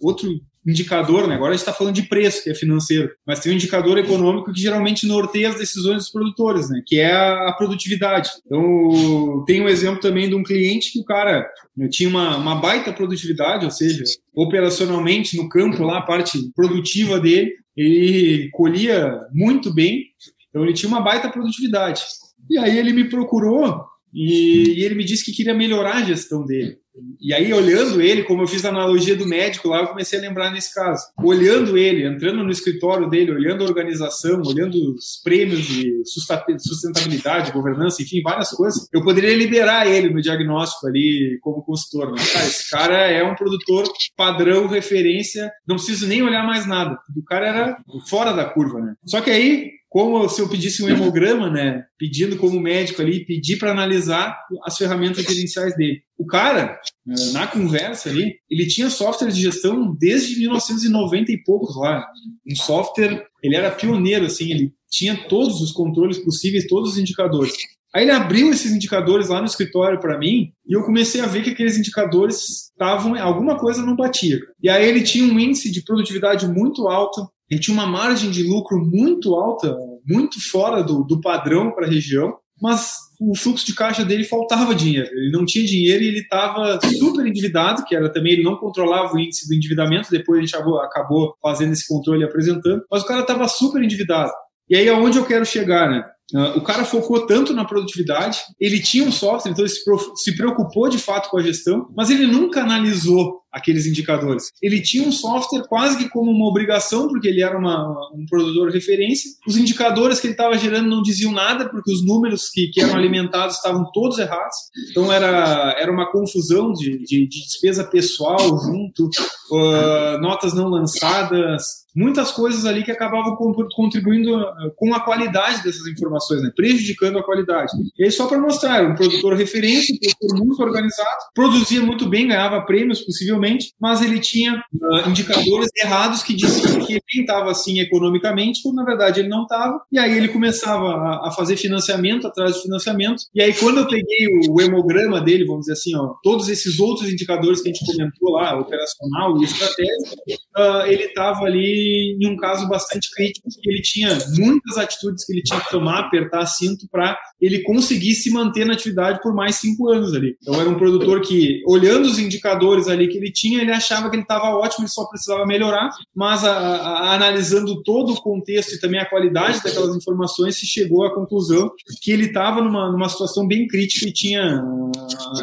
outro indicador, né? agora a gente está falando de preço, que é financeiro, mas tem um indicador econômico que geralmente norteia as decisões dos produtores, né? que é a produtividade. Então, tem um exemplo também de um cliente que o cara né, tinha uma, uma baita produtividade, ou seja, operacionalmente no campo, lá a parte produtiva dele, ele colhia muito bem, então ele tinha uma baita produtividade. E aí ele me procurou e, e ele me disse que queria melhorar a gestão dele. E aí, olhando ele, como eu fiz a analogia do médico lá, eu comecei a lembrar nesse caso. Olhando ele, entrando no escritório dele, olhando a organização, olhando os prêmios de sustentabilidade, governança, enfim, várias coisas, eu poderia liberar ele no diagnóstico ali como consultor. Mas, cara, esse cara é um produtor padrão, referência, não preciso nem olhar mais nada. O cara era fora da curva, né? Só que aí, como se eu pedisse um hemograma, né? Pedindo como médico ali, pedir para analisar as ferramentas gerenciais dele. O cara, eh, na conversa ali, ele tinha software de gestão desde 1990 e poucos lá. Um software, ele era pioneiro, assim, ele tinha todos os controles possíveis, todos os indicadores. Aí ele abriu esses indicadores lá no escritório para mim e eu comecei a ver que aqueles indicadores estavam, alguma coisa não batia. E aí ele tinha um índice de produtividade muito alto, ele tinha uma margem de lucro muito alta, muito fora do, do padrão para a região, mas o fluxo de caixa dele faltava dinheiro. Ele não tinha dinheiro e ele estava super endividado, que era também, ele não controlava o índice do endividamento, depois a gente acabou, fazendo esse controle e apresentando, mas o cara estava super endividado. E aí aonde eu quero chegar, né? Uh, o cara focou tanto na produtividade, ele tinha um software, então ele se preocupou de fato com a gestão, mas ele nunca analisou aqueles indicadores. Ele tinha um software quase que como uma obrigação, porque ele era uma, um produtor referência. Os indicadores que ele estava gerando não diziam nada, porque os números que, que, eram alimentados estavam todos errados. Então era, era uma confusão de, de, de despesa pessoal junto, uh, notas não lançadas, muitas coisas ali que acabavam contribuindo uh, com a qualidade dessas informações, né? prejudicando a qualidade. E aí, só para mostrar, um produtor referência, um produtor muito organizado, produzia muito bem, ganhava prêmios, possivelmente mas ele tinha uh, indicadores errados que diziam que ele estava assim economicamente, quando na verdade ele não estava. E aí ele começava a, a, fazer financiamento atrás de financiamento. E aí quando eu peguei o, o, hemograma dele, vamos dizer assim, ó, todos esses outros indicadores que a gente comentou lá, operacional e estratégico, uh, ele estava ali em um caso bastante crítico, que ele tinha muitas atitudes que ele tinha que tomar, apertar cinto para ele conseguir se manter na atividade por mais cinco anos ali. Então era um produtor que, olhando os indicadores ali que ele tinha, ele achava que ele estava ótimo, ele só precisava melhorar, mas a, a, analisando todo o contexto e também a qualidade daquelas informações, se chegou à conclusão que ele estava numa, numa situação bem crítica e tinha,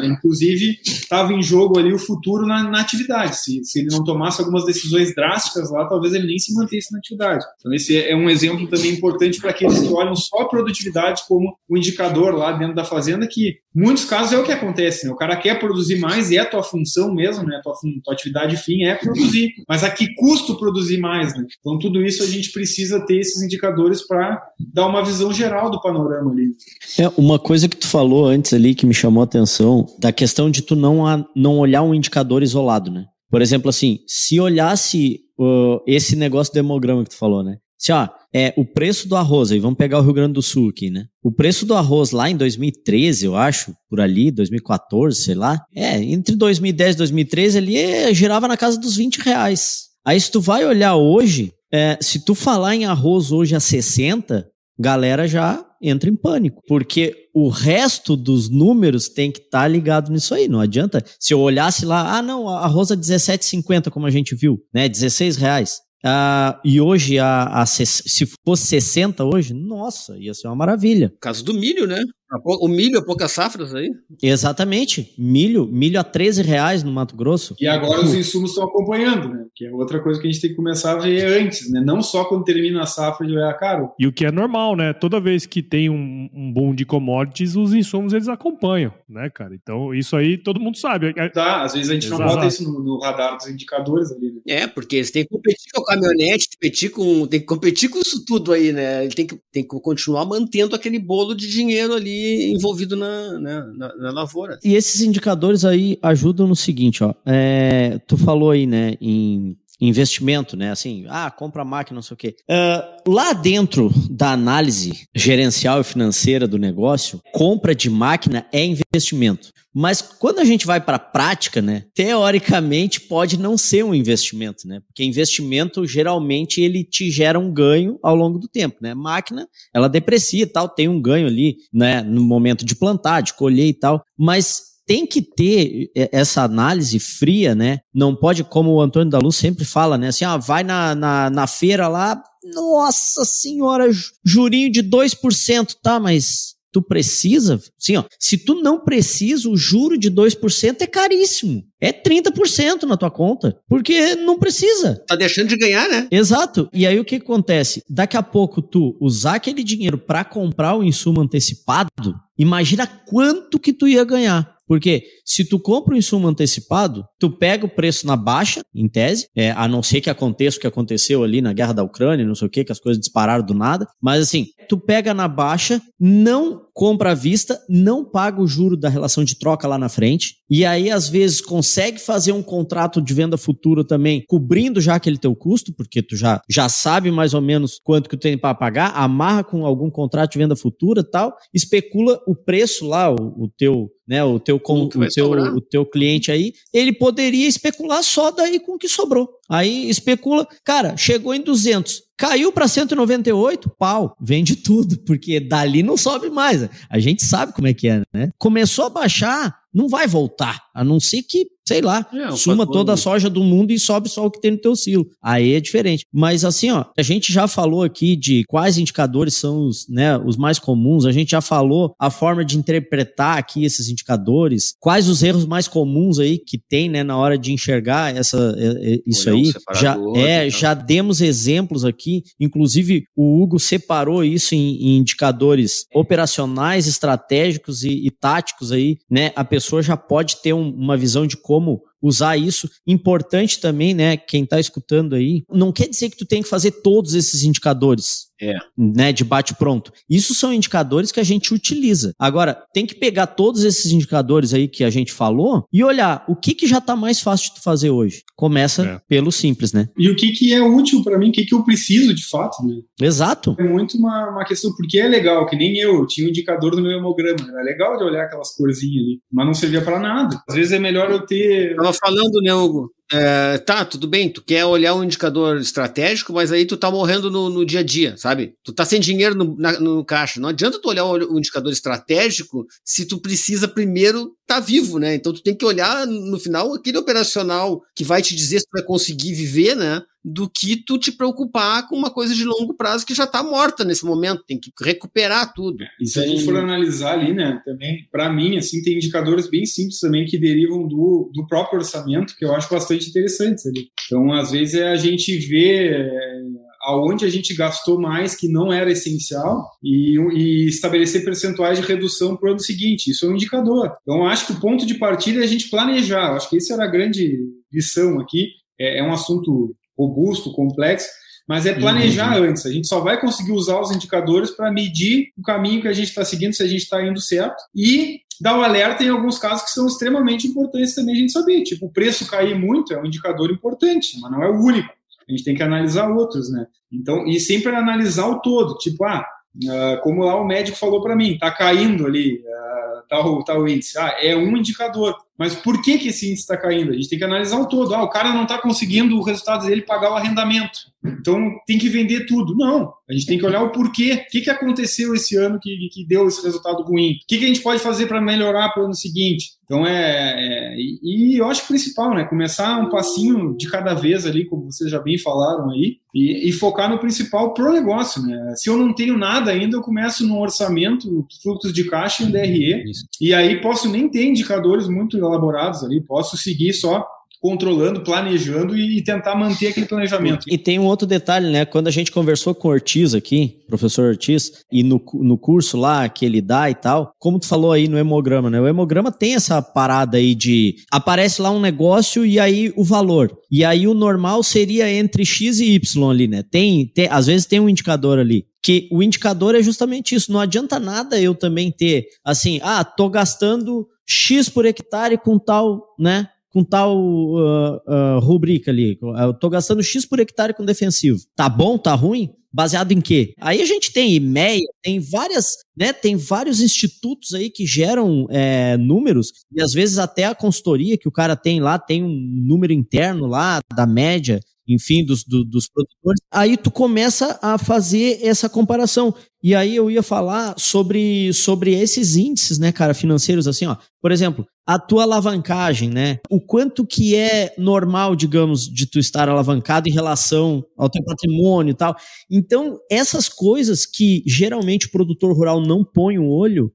inclusive, estava em jogo ali o futuro na, na atividade. Se, se ele não tomasse algumas decisões drásticas lá, talvez ele nem se mantesse na atividade. Então, esse é um exemplo também importante para aqueles que olham só a produtividade como o indicador lá dentro da fazenda, que muitos casos é o que acontece, né? O cara quer produzir mais e é a tua função mesmo, né? A tua tua atividade fim é produzir, mas a que custo produzir mais, né? Então tudo isso a gente precisa ter esses indicadores para dar uma visão geral do panorama ali. É uma coisa que tu falou antes ali que me chamou a atenção da questão de tu não não olhar um indicador isolado, né? Por exemplo, assim, se olhasse uh, esse negócio do que tu falou, né? Se, ó, é, o preço do arroz, aí vamos pegar o Rio Grande do Sul aqui, né? O preço do arroz lá em 2013, eu acho, por ali, 2014, sei lá, é, entre 2010 e 2013 ali é, girava na casa dos 20 reais. Aí se tu vai olhar hoje, é, se tu falar em arroz hoje a 60, galera já entra em pânico, porque o resto dos números tem que estar tá ligado nisso aí, não adianta. Se eu olhasse lá, ah não, arroz a 17,50 como a gente viu, né, 16 reais. Uh, e hoje, a, a, se fosse 60 hoje, nossa, ia ser uma maravilha. Caso do milho, né? O milho a poucas safras aí? Exatamente. Milho, milho a 13 reais no Mato Grosso. E agora os insumos estão acompanhando, né? Que é outra coisa que a gente tem que começar a ver antes, né? Não só quando termina a safra de olhar caro. E o que é normal, né? Toda vez que tem um, um boom de commodities, os insumos eles acompanham, né, cara? Então isso aí todo mundo sabe. É, tá, às vezes a gente Exato. não bota isso no, no, radar dos indicadores ali. Né? É, porque eles têm que competir com o caminhonete, tem que competir com, tem que competir com isso tudo aí, né? Ele tem que, tem que continuar mantendo aquele bolo de dinheiro ali envolvido na, né, na, na, lavoura. E esses indicadores aí ajudam no seguinte, ó. É, tu falou aí, né, em investimento, né? Assim, ah, compra máquina, não sei o quê. Uh, lá dentro da análise gerencial e financeira do negócio, compra de máquina é investimento. Mas quando a gente vai para a prática, né, teoricamente pode não ser um investimento, né? Porque investimento geralmente ele te gera um ganho ao longo do tempo, né? Máquina, ela deprecia e tal, tem um ganho ali, né, no momento de plantar, de colher e tal, mas tem que ter essa análise fria, né? Não pode, como o Antônio da Luz sempre fala, né? Assim, ah, vai na, na, na feira lá, nossa senhora, jurinho de 2%, tá? Mas tu precisa? Sim, ó. Se tu não precisa, o juro de 2% é caríssimo. É 30% na tua conta. Porque não precisa. Tá deixando de ganhar, né? Exato. E aí o que acontece? Daqui a pouco tu usar aquele dinheiro para comprar o insumo antecipado, imagina quanto que tu ia ganhar. Porque se tu compra o insumo antecipado, tu pega o preço na baixa, em tese, é, a não ser que aconteça o que aconteceu ali na guerra da Ucrânia, não sei o que, que as coisas dispararam do nada. Mas assim, tu pega na baixa, não compra à vista, não paga o juro da relação de troca lá na frente, e aí às vezes consegue fazer um contrato de venda futura também, cobrindo já aquele teu custo, porque tu já, já sabe mais ou menos quanto que tu tem para pagar, amarra com algum contrato de venda futura tal, especula o preço lá, o, o teu né, o teu, com, o, teu, o teu cliente aí, ele poderia especular só daí com o que sobrou. Aí especula, cara, chegou em 200, caiu para 198, pau, vende tudo, porque dali não sobe mais. A gente sabe como é que é, né? Começou a baixar, não vai voltar, a não ser que, sei lá, é, suma toda a soja do mundo e sobe só o que tem no teu silo. Aí é diferente. Mas assim, ó, a gente já falou aqui de quais indicadores são os, né, os mais comuns, a gente já falou a forma de interpretar aqui esses indicadores, quais os erros mais comuns aí que tem, né, na hora de enxergar essa, é, é, isso aí. Já, é, já demos exemplos aqui, inclusive o Hugo separou isso em, em indicadores operacionais, estratégicos e, e táticos aí, né, a pessoa pessoa já pode ter um, uma visão de como usar isso. Importante também, né, quem está escutando aí, não quer dizer que tu tem que fazer todos esses indicadores. É. Né, de bate pronto. Isso são indicadores que a gente utiliza. Agora, tem que pegar todos esses indicadores aí que a gente falou e olhar o que, que já está mais fácil de tu fazer hoje. Começa é. pelo simples, né? E o que, que é útil para mim, o que, que eu preciso de fato, né? Exato. É muito uma, uma questão, porque é legal, que nem eu, tinha um indicador no meu hemograma. Era legal de olhar aquelas corzinhas ali, mas não servia para nada. Às vezes é melhor eu ter falando, né, Hugo? É, tá, tudo bem, tu quer olhar um indicador estratégico, mas aí tu tá morrendo no, no dia a dia, sabe? Tu tá sem dinheiro no, na, no caixa. Não adianta tu olhar um, indicador estratégico se tu precisa primeiro tá vivo, né? Então tu tem que olhar no final aquele operacional que vai te dizer se tu vai conseguir viver, né? Do que tu te preocupar com uma coisa de longo prazo que já tá morta nesse momento, tem que recuperar tudo. É, e se a gente for analisar ali, né, também, para mim, assim, tem indicadores bem simples também que derivam do, do próprio orçamento, que eu acho bastante interessantes ali. Então, às vezes, é a gente vê é, aonde a gente gastou mais que não era essencial e, e estabelecer percentuais de redução para o ano seguinte. Isso é um indicador. Então, acho que o ponto de partida é a gente planejar. Acho que essa era a grande lição aqui. É, é um assunto robusto, complexo, mas é planejar uhum. antes. A gente só vai conseguir usar os indicadores para medir o caminho que a gente está seguindo, se a gente está indo certo, e dar o um alerta em alguns casos que são extremamente importantes também a gente saber. Tipo, o preço cair muito é um indicador importante, mas não é o único a gente tem que analisar outros, né? Então, e sempre analisar o todo, tipo, ah, uh, como lá o médico falou para mim, tá caindo ali, uh, tal, tal índice, ah, é um indicador. Mas por que, que esse índice está caindo? A gente tem que analisar o todo. Ah, o cara não está conseguindo o resultado dele pagar o arrendamento. Então tem que vender tudo. Não. A gente tem que olhar o porquê. O que, que aconteceu esse ano que, que deu esse resultado ruim? O que, que a gente pode fazer para melhorar para o ano seguinte? Então é, é. e, eu acho que o principal, né? Começar um passinho de cada vez ali, como vocês já bem falaram aí, e, e focar no principal pro negócio, né? Se eu não tenho nada ainda, eu começo no orçamento, fluxos de caixa e um DRE. Isso. E aí posso nem ter indicadores muito elaborados ali, posso seguir só controlando, planejando e tentar manter aquele planejamento. E tem um outro detalhe, né? Quando a gente conversou com o Ortiz aqui, professor Ortiz, e no, no curso lá que ele dá e tal, como tu falou aí no hemograma, né? O hemograma tem essa parada aí de aparece lá um negócio e aí o valor. E aí o normal seria entre X e Y ali, né? Tem, tem às vezes tem um indicador ali que o indicador é justamente isso. Não adianta nada eu também ter assim, ah, tô gastando X por hectare com tal, né? Com tal uh, uh, rubrica ali. Eu tô gastando X por hectare com defensivo. Tá bom? Tá ruim? Baseado em quê? Aí a gente tem IMEA, tem várias, né? Tem vários institutos aí que geram é, números, e às vezes até a consultoria que o cara tem lá tem um número interno lá da média enfim, dos, do, dos produtores, aí tu começa a fazer essa comparação. E aí eu ia falar sobre, sobre esses índices, né, cara, financeiros, assim, ó. Por exemplo, a tua alavancagem, né? O quanto que é normal, digamos, de tu estar alavancado em relação ao teu patrimônio e tal. Então, essas coisas que geralmente o produtor rural não põe o olho,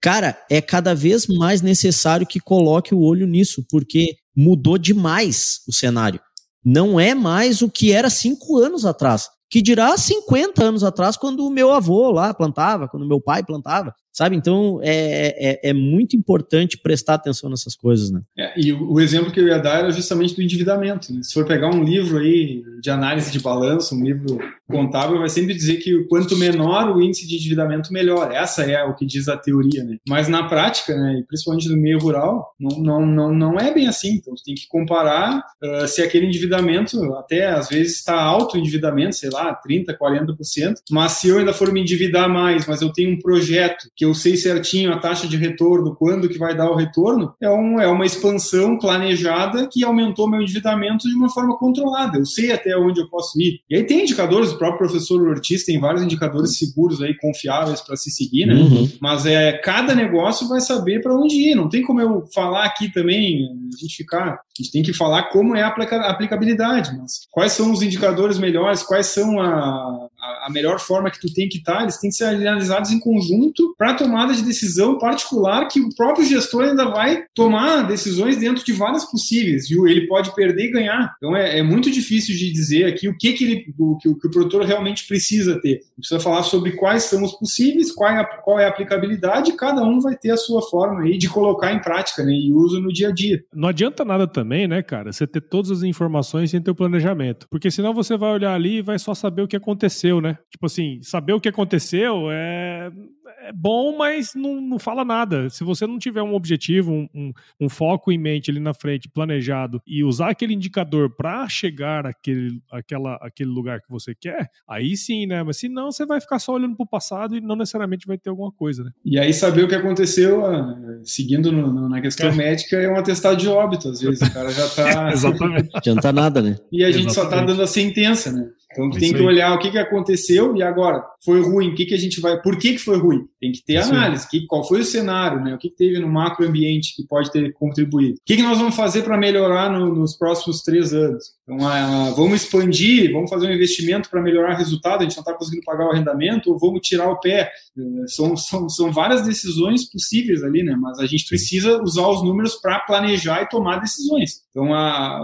cara, é cada vez mais necessário que coloque o olho nisso, porque mudou demais o cenário não é mais o que era cinco anos atrás. Que dirá 50 anos atrás, quando o meu avô lá plantava, quando meu pai plantava. Sabe? Então é, é, é muito importante prestar atenção nessas coisas, né? É, e o, o, exemplo que eu ia dar era justamente do endividamento. Né? Se for pegar um livro aí de análise de balanço, um livro contábil, vai sempre dizer que quanto menor o índice de endividamento, melhor. Essa é o que diz a teoria, né? Mas na prática, né, principalmente no meio rural, não, não, não, não é bem assim. Então, você tem que comparar uh, se aquele endividamento, até às vezes está alto o endividamento, sei lá, 30%, 40%, mas se eu ainda for me endividar mais, mas eu tenho um projeto eu sei certinho a taxa de retorno, quando que vai dar o retorno, é, um, é uma expansão planejada que aumentou meu endividamento de uma forma controlada. Eu sei até onde eu posso ir. E aí tem indicadores, o próprio professor Ortiz tem vários indicadores seguros aí, confiáveis para se seguir, né? Uhum. Mas é, cada negócio vai saber para onde ir. Não tem como eu falar aqui também, a gente ficar a gente tem que falar como é a aplicabilidade, mas quais são os indicadores melhores, quais são a, a, a melhor forma que tu tem que estar, eles têm que ser analisados em conjunto para tomada de decisão particular que o próprio gestor ainda vai tomar decisões dentro de várias possíveis, e ele pode perder e ganhar. Então é, é muito difícil de dizer aqui o que, que, ele, o, que, o, que o produtor realmente precisa ter. Precisa falar sobre quais são os possíveis, qual é a, qual é a aplicabilidade, cada um vai ter a sua forma aí de colocar em prática né, e uso no dia a dia. Não adianta nada também, né, cara, você ter todas as informações sem ter o planejamento. Porque senão você vai olhar ali e vai só saber o que aconteceu, né? Tipo assim, saber o que aconteceu é é bom, mas não, não fala nada. Se você não tiver um objetivo, um, um, um foco em mente ali na frente, planejado, e usar aquele indicador para chegar àquele, àquela, àquele lugar que você quer, aí sim, né? Mas se não, você vai ficar só olhando para o passado e não necessariamente vai ter alguma coisa, né? E aí saber o que aconteceu, ah, seguindo no, no, na questão é. médica, é um atestado de óbito, às vezes. O cara já tá. Exatamente. Não adianta nada, né? E a gente Exatamente. só tá dando a sentença, né? Então tem que olhar o que, que aconteceu e agora foi ruim, o que, que a gente vai, por que, que foi ruim? Tem que ter Isso análise, que, qual foi o cenário, né? O que, que teve no macroambiente que pode ter contribuído? O que, que nós vamos fazer para melhorar no, nos próximos três anos? Então, ah, vamos expandir, vamos fazer um investimento para melhorar o resultado, a gente não está conseguindo pagar o arrendamento, ou vamos tirar o pé. Eh, são, são, são várias decisões possíveis ali, né? Mas a gente precisa usar os números para planejar e tomar decisões. Então,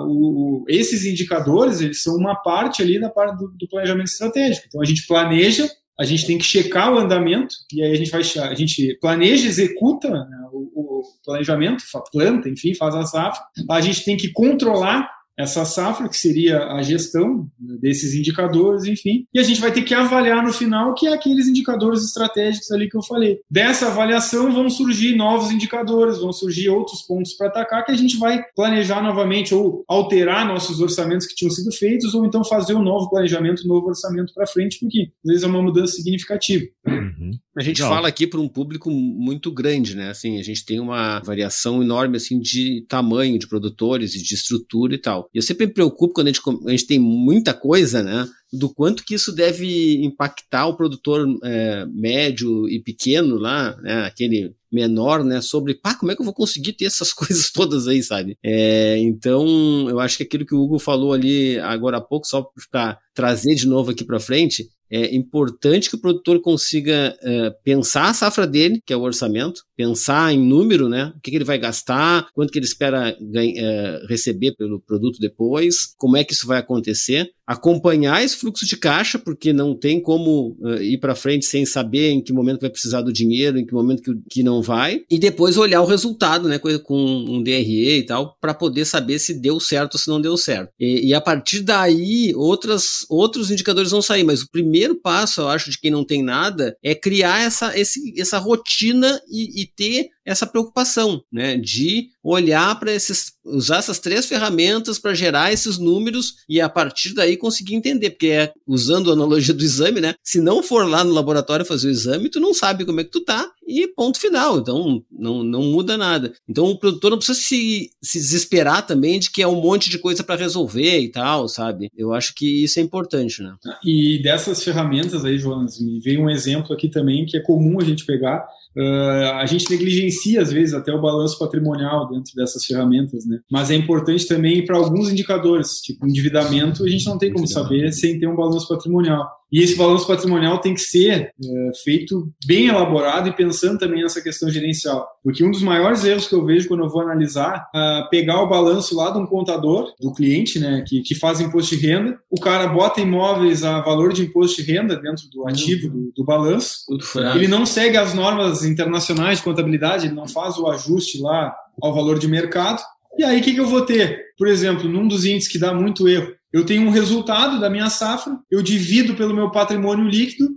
o, esses indicadores, eles são uma parte ali da parte do, do planejamento estratégico. Então, a gente planeja, a gente tem que checar o andamento, e aí a gente vai a gente planeja, executa né, o, o, planejamento, planta, enfim, faz a safra. A gente tem que controlar essa safra, que seria a gestão desses indicadores, enfim, e a gente vai ter que avaliar no final que é aqueles indicadores estratégicos ali que eu falei. Dessa avaliação vão surgir novos indicadores, vão surgir outros pontos para atacar que a gente vai planejar novamente ou alterar nossos orçamentos que tinham sido feitos ou então fazer um novo planejamento, um novo orçamento para frente, porque às vezes é uma mudança significativa. Uhum. A gente Legal. fala aqui para um público muito grande, né? Assim, a gente tem uma variação enorme assim de tamanho de produtores e de estrutura e tal. E eu sempre me preocupo quando a gente, a gente tem muita coisa, né? Do quanto que isso deve impactar o produtor é, médio e pequeno lá, né? Aquele menor, né? Sobre, pá, como é que eu vou conseguir ter essas coisas todas aí, sabe? É, então, eu acho que aquilo que o Hugo falou ali agora há pouco, só para trazer de novo aqui para frente, é importante que o produtor consiga uh, pensar a safra dele, que é o orçamento, pensar em número, né? O que, que ele vai gastar, quanto que ele espera uh, receber pelo produto depois, como é que isso vai acontecer, acompanhar esse fluxo de caixa, porque não tem como uh, ir para frente sem saber em que momento vai precisar do dinheiro, em que momento que, que não vai, e depois olhar o resultado, né? Com, um DRE e tal, para poder saber se deu certo ou se não deu certo. E, e a partir daí, outras, outros indicadores vão sair, mas o primeiro passo, eu acho, de quem não tem nada, é criar essa, esse, essa rotina e, e ter essa preocupação, né, de olhar para esses, usar essas três ferramentas para gerar esses números e a partir daí conseguir entender, porque é usando a analogia do exame, né, se não for lá no laboratório fazer o exame, tu não sabe como é que tu tá e ponto final, então não, não muda nada. Então o produtor não precisa se, se desesperar também de que é um monte de coisa para resolver e tal, sabe? Eu acho que isso é importante, né? E dessas ferramentas aí, Jonas, me veio um exemplo aqui também que é comum a gente pegar, Uh, a gente negligencia, às vezes, até o balanço patrimonial dentro dessas ferramentas, né? Mas é importante também para alguns indicadores, tipo endividamento, a gente não tem como saber sem ter um balanço patrimonial. E esse balanço patrimonial tem que ser é, feito bem elaborado e pensando também nessa questão gerencial. Porque um dos maiores erros que eu vejo quando eu vou analisar, uh, pegar o balanço lá de um contador, do cliente, né, que, que faz imposto de renda, o cara bota imóveis a valor de imposto de renda dentro do ativo do, do balanço, ele não segue as normas internacionais de contabilidade, ele não faz o ajuste lá ao valor de mercado, e aí, o que, que eu vou ter? Por exemplo, num dos índices que dá muito erro, eu tenho um resultado da minha safra, eu divido pelo meu patrimônio líquido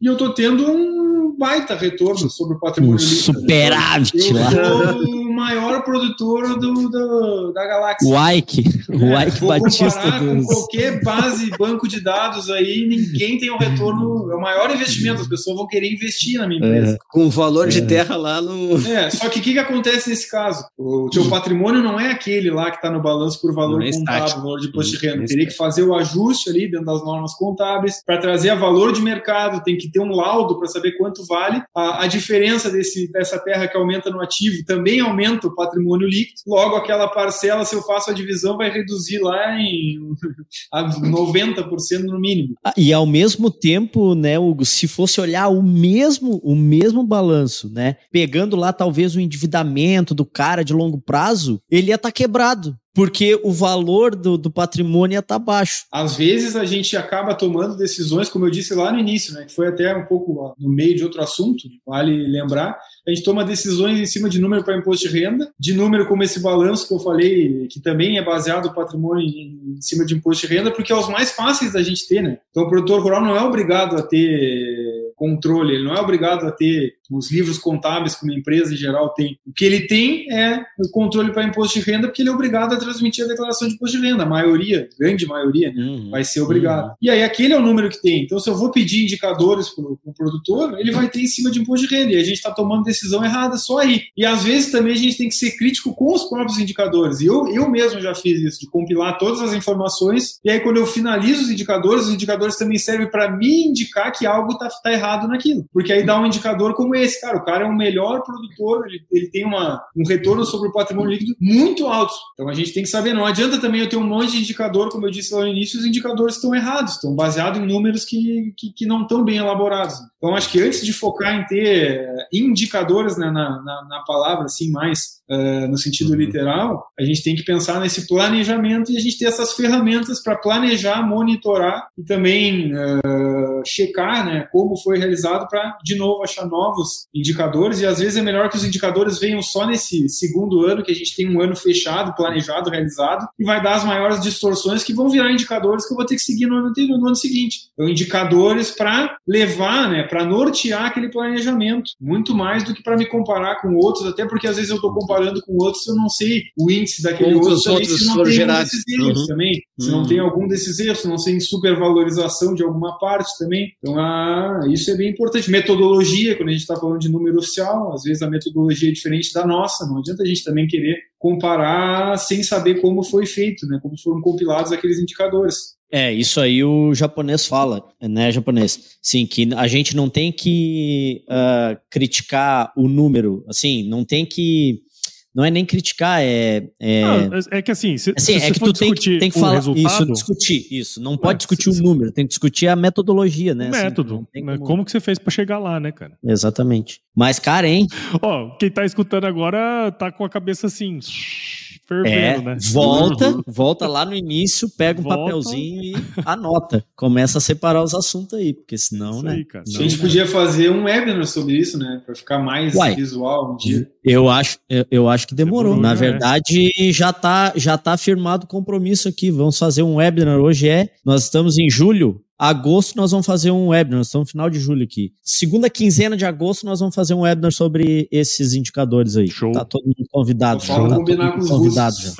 e eu estou tendo um baita retorno sobre o patrimônio um líquido. Superávit eu lá. o maior produtor do, do da galáxia. O Ike, o É, Ike vou Batista comparar com dos... qualquer base, banco de dados aí, ninguém tem um retorno, é o maior investimento, as pessoas vão querer investir na minha empresa. Com valor de terra lá no. É, só que o que, que acontece nesse caso? O teu patrimônio não é aquele lá que está no balanço por valor é contábil, estático. valor de imposto de Não renda. é Teria que fazer o ajuste ali dentro das normas contábeis para trazer a valor de mercado, tem que ter um laudo para saber quanto vale. A, a diferença desse, dessa terra que aumenta no ativo também aumenta o patrimônio líquido. Logo, aquela parcela, se eu faço a divisão, vai reduzir lá em a 90% no mínimo. Ah, E ao mesmo tempo, né, Hugo, se fosse olhar o mesmo, o mesmo balanço, né, pegando lá talvez o endividamento do cara de longo prazo, ele ia estar quebrado, porque o valor do, do patrimônio estar baixo. às vezes a gente acaba tomando decisões, como eu disse lá no início, né, que foi até um pouco no meio de outro assunto, vale lembrar, a gente toma decisões em cima de número para imposto de renda, de número como esse balanço que eu falei, que também é baseado o patrimônio em cima de imposto de renda, porque é os mais fáceis da gente ter, né? Então o produtor rural não é obrigado a ter controle, ele não é obrigado a ter os livros contábeis que uma empresa em geral tem. O que ele tem é o controle para imposto de renda, porque ele é obrigado a transmitir a declaração de imposto de renda. A maioria, grande maioria, né? vai ser obrigado. E aí aquele é o número que tem. Então, se eu vou pedir indicadores para o produtor, ele vai ter em cima de imposto de renda. E a gente está tomando decisão errada só aí. E às vezes também a gente tem que ser crítico com os próprios indicadores. E eu, eu mesmo já fiz isso, de compilar todas as informações. E aí, quando eu finalizo os indicadores, os indicadores também servem para me indicar que algo está tá errado naquilo. Porque aí dá um indicador como esse. Cara, o cara é o melhor produtor, ele, ele tem uma, um retorno sobre o patrimônio líquido muito alto. Então a gente tem que saber. Não adianta também eu ter um monte de indicador, como eu disse lá no início, os indicadores estão errados, estão baseados em números que, que, que não estão bem elaborados. Então acho que antes de focar em ter eh, indicadores né, na, na, na palavra, assim, mais eh, no sentido literal, a gente tem que pensar nesse planejamento e a gente ter essas ferramentas para planejar, monitorar e também eh, checar né, como foi realizado para, de novo, achar novos indicadores. E às vezes é melhor que os indicadores venham só nesse segundo ano, que a gente tem um ano fechado, planejado, realizado, e vai dar as maiores distorções que vão virar indicadores que eu vou ter que seguir no ano, no ano seguinte. Então, indicadores para levar, né, para nortear aquele planejamento, muito mais do que para me comparar com outros, até porque às vezes eu estou comparando com outros eu não sei o índice daquele outro outros se não foram tem um gerados. desses erros Uhum. também, se não Uhum. tem algum desses erros, se não tem supervalorização de alguma parte também. Então, ah, isso é bem importante. Metodologia, quando a gente está falando de número oficial, às vezes a metodologia é diferente da nossa, não adianta a gente também querer comparar sem saber como foi feito, né? como foram compilados aqueles indicadores. É, isso aí o japonês fala, né, japonês? Sim, que a gente não tem que ah, criticar o número, assim, não tem que. Não é nem criticar, é. é Não, é que assim, se, assim, se é que tu tem, que- tem que falar resultado, isso, discutir isso. Não pode É, discutir se- o número, tem que discutir a metodologia, né? o assim, método. né? como- como... que você fez pra chegar lá, né, cara? Exatamente. Mas, cara, hein? Ó, quem tá escutando agora tá com a cabeça assim, É, fervendo, né? volta, volta lá no início, pega um Volta. papelzinho e anota. Começa a separar os assuntos aí, porque senão, né? aí, cara. a gente podia fazer um webinar sobre isso, né? Para ficar mais Uai. visual um dia. Eu acho, eu, eu acho que demorou. Demorou, Na né? verdade, já tá, já tá firmado o compromisso aqui. Vamos fazer um webinar. Hoje é, nós estamos em julho. Agosto nós vamos fazer um webinar. Nós estamos no final de julho aqui. Segunda quinzena de agosto nós vamos fazer um webinar sobre esses indicadores aí. Show. Tá todo mundo convidado. Só tá combinar com os convidado já.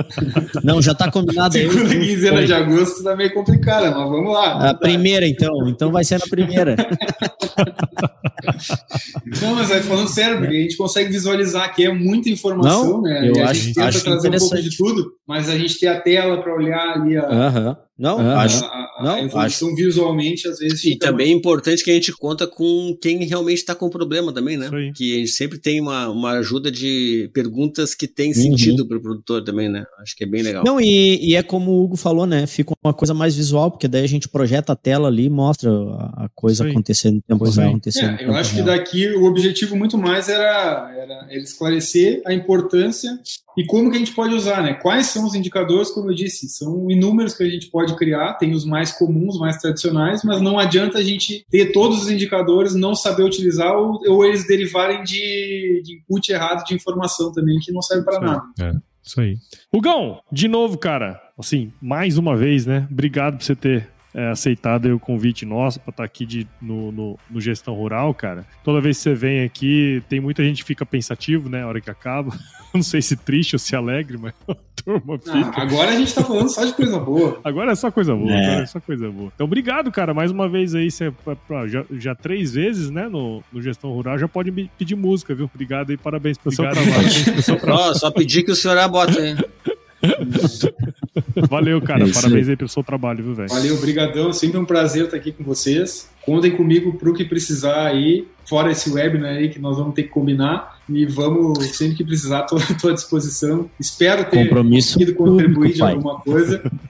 Não, já tá combinado aí. Segunda quinzena de agosto tá meio complicada, mas vamos lá. A primeira, então. Então vai ser na primeira. Não, mas aí falando sério, porque a gente consegue visualizar que é muita informação, Não, né? eu e a acho- gente tenta acho trazer um pouco de tudo, mas a gente tem a tela para olhar ali a, Aham. Não, a- acho. a- Não, a evolução visualmente às vezes E também é importante que a gente conta com quem realmente está com problema também, né? Que a gente sempre tem uma, uma ajuda de perguntas que tem Uhum. sentido pro produtor também, né? Acho que é bem legal. Não, e, e é como o Hugo falou, né? Fica uma coisa mais visual, porque daí a gente projeta a tela ali e mostra a, coisa acontecendo em tempo real. aí. acontecendo É, eu tempo acho que real. daqui o objetivo muito mais era, era ele esclarecer a importância e como que a gente pode usar, né? Quais são os indicadores, como eu disse, são inúmeros que a gente pode criar, tem os mais comuns, mais tradicionais, mas não adianta a gente ter todos os indicadores, não saber utilizar ou, ou eles derivarem de, de input errado de informação também, que não serve para nada. Isso aí. Hugão, de novo, cara, assim, mais uma vez, né? Obrigado por você ter é, aceitado aí o convite nosso para estar aqui de, no, no, no Gestão Rural, cara. Toda vez que você vem aqui, tem muita gente que fica pensativo, né? A hora que acaba. Não sei se triste ou se alegre, mas a turma Ah, fica. agora a gente tá falando só de coisa boa. Agora é só coisa boa, É. agora é só coisa boa. Então, obrigado, cara. Mais uma vez aí, você, já, já três vezes, né, no, no Gestão Rural, já pode me pedir música, viu? Obrigado aí, parabéns pelo seu trabalho. pelo seu trabalho. Ó, só pedir que o senhor abota, hein? Valeu, cara. É parabéns aí pelo seu trabalho, viu, velho? Valeu, brigadão. Sempre um prazer estar aqui com vocês. Contem comigo pro que precisar aí, fora esse webinar aí que nós vamos ter que combinar. E vamos, sempre que precisar, tô à disposição. Espero ter Compromisso conseguido contribuir público, de pai. alguma coisa.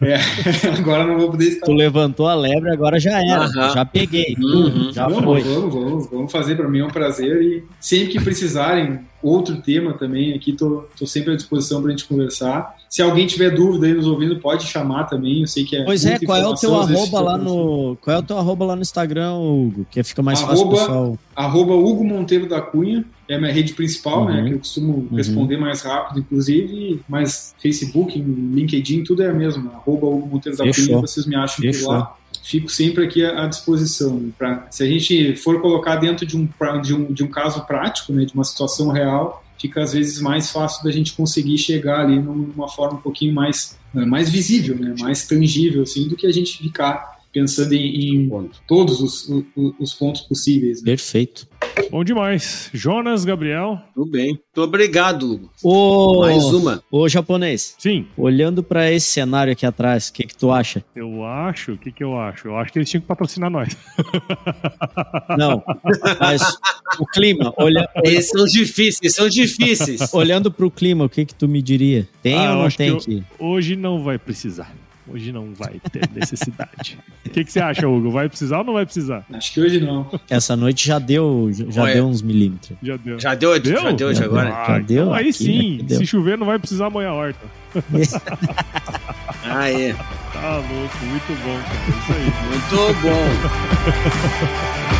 É, agora não vou poder estar. Tu levantou a lebre, agora já era. Aham. Já peguei. Uhum. Já Não, foi. Vamos, vamos, vamos fazer. Para mim é um prazer. E sempre que precisarem, outro tema também, aqui tô, tô sempre à disposição para a gente conversar. Se alguém tiver dúvida aí nos ouvindo, pode chamar também. Eu sei que é. Pois é, muita qual é o teu arroba lá no. Qual é o teu arroba lá no Instagram, Hugo? Que fica mais fácil, Arroba- pessoal. arroba Hugo Monteiro da Cunha, é a minha rede principal, Uhum. né? Que eu costumo responder mais rápido, inclusive, mas Facebook, LinkedIn, tudo é a mesma. Arroba Hugo Monteiro da Fechou. Cunha, vocês me acham por Fechou. lá. Fico sempre aqui à disposição. Pra, se a gente for colocar dentro de um, de, um, de um caso prático, né, de uma situação real, fica às vezes mais fácil da gente conseguir chegar ali numa forma um pouquinho mais, eh, mais visível, né, mais tangível, assim, do que a gente ficar pensando em, em Ponto. todos os, os, os pontos possíveis. Né? Perfeito. Bom demais. Jonas, Gabriel. Tudo bem. Muito obrigado, Hugo. Ô, Mais uma. ô japonês, Sim, olhando pra esse cenário aqui atrás, o que, que tu acha? eu acho. O que, que eu acho? Eu acho que eles tinham que patrocinar nós. Não, mas o clima, olha, Esses são difíceis, são difíceis. olhando pro clima, o que que tu me diria? Tem Ah, ou não tem que que? Hoje não vai precisar. Hoje não vai ter necessidade. O que, que você acha, Hugo? Vai precisar ou não vai precisar? Acho que hoje não. Essa noite já deu, já Olha. deu uns milímetros. Já deu. Já deu, Deu? já deu de Já agora? Ah, Já deu então aí aqui, sim. aqui deu. Se chover, não vai precisar amanhã a horta. Aê, Tá louco, muito bom, cara. É Isso aí. muito bom.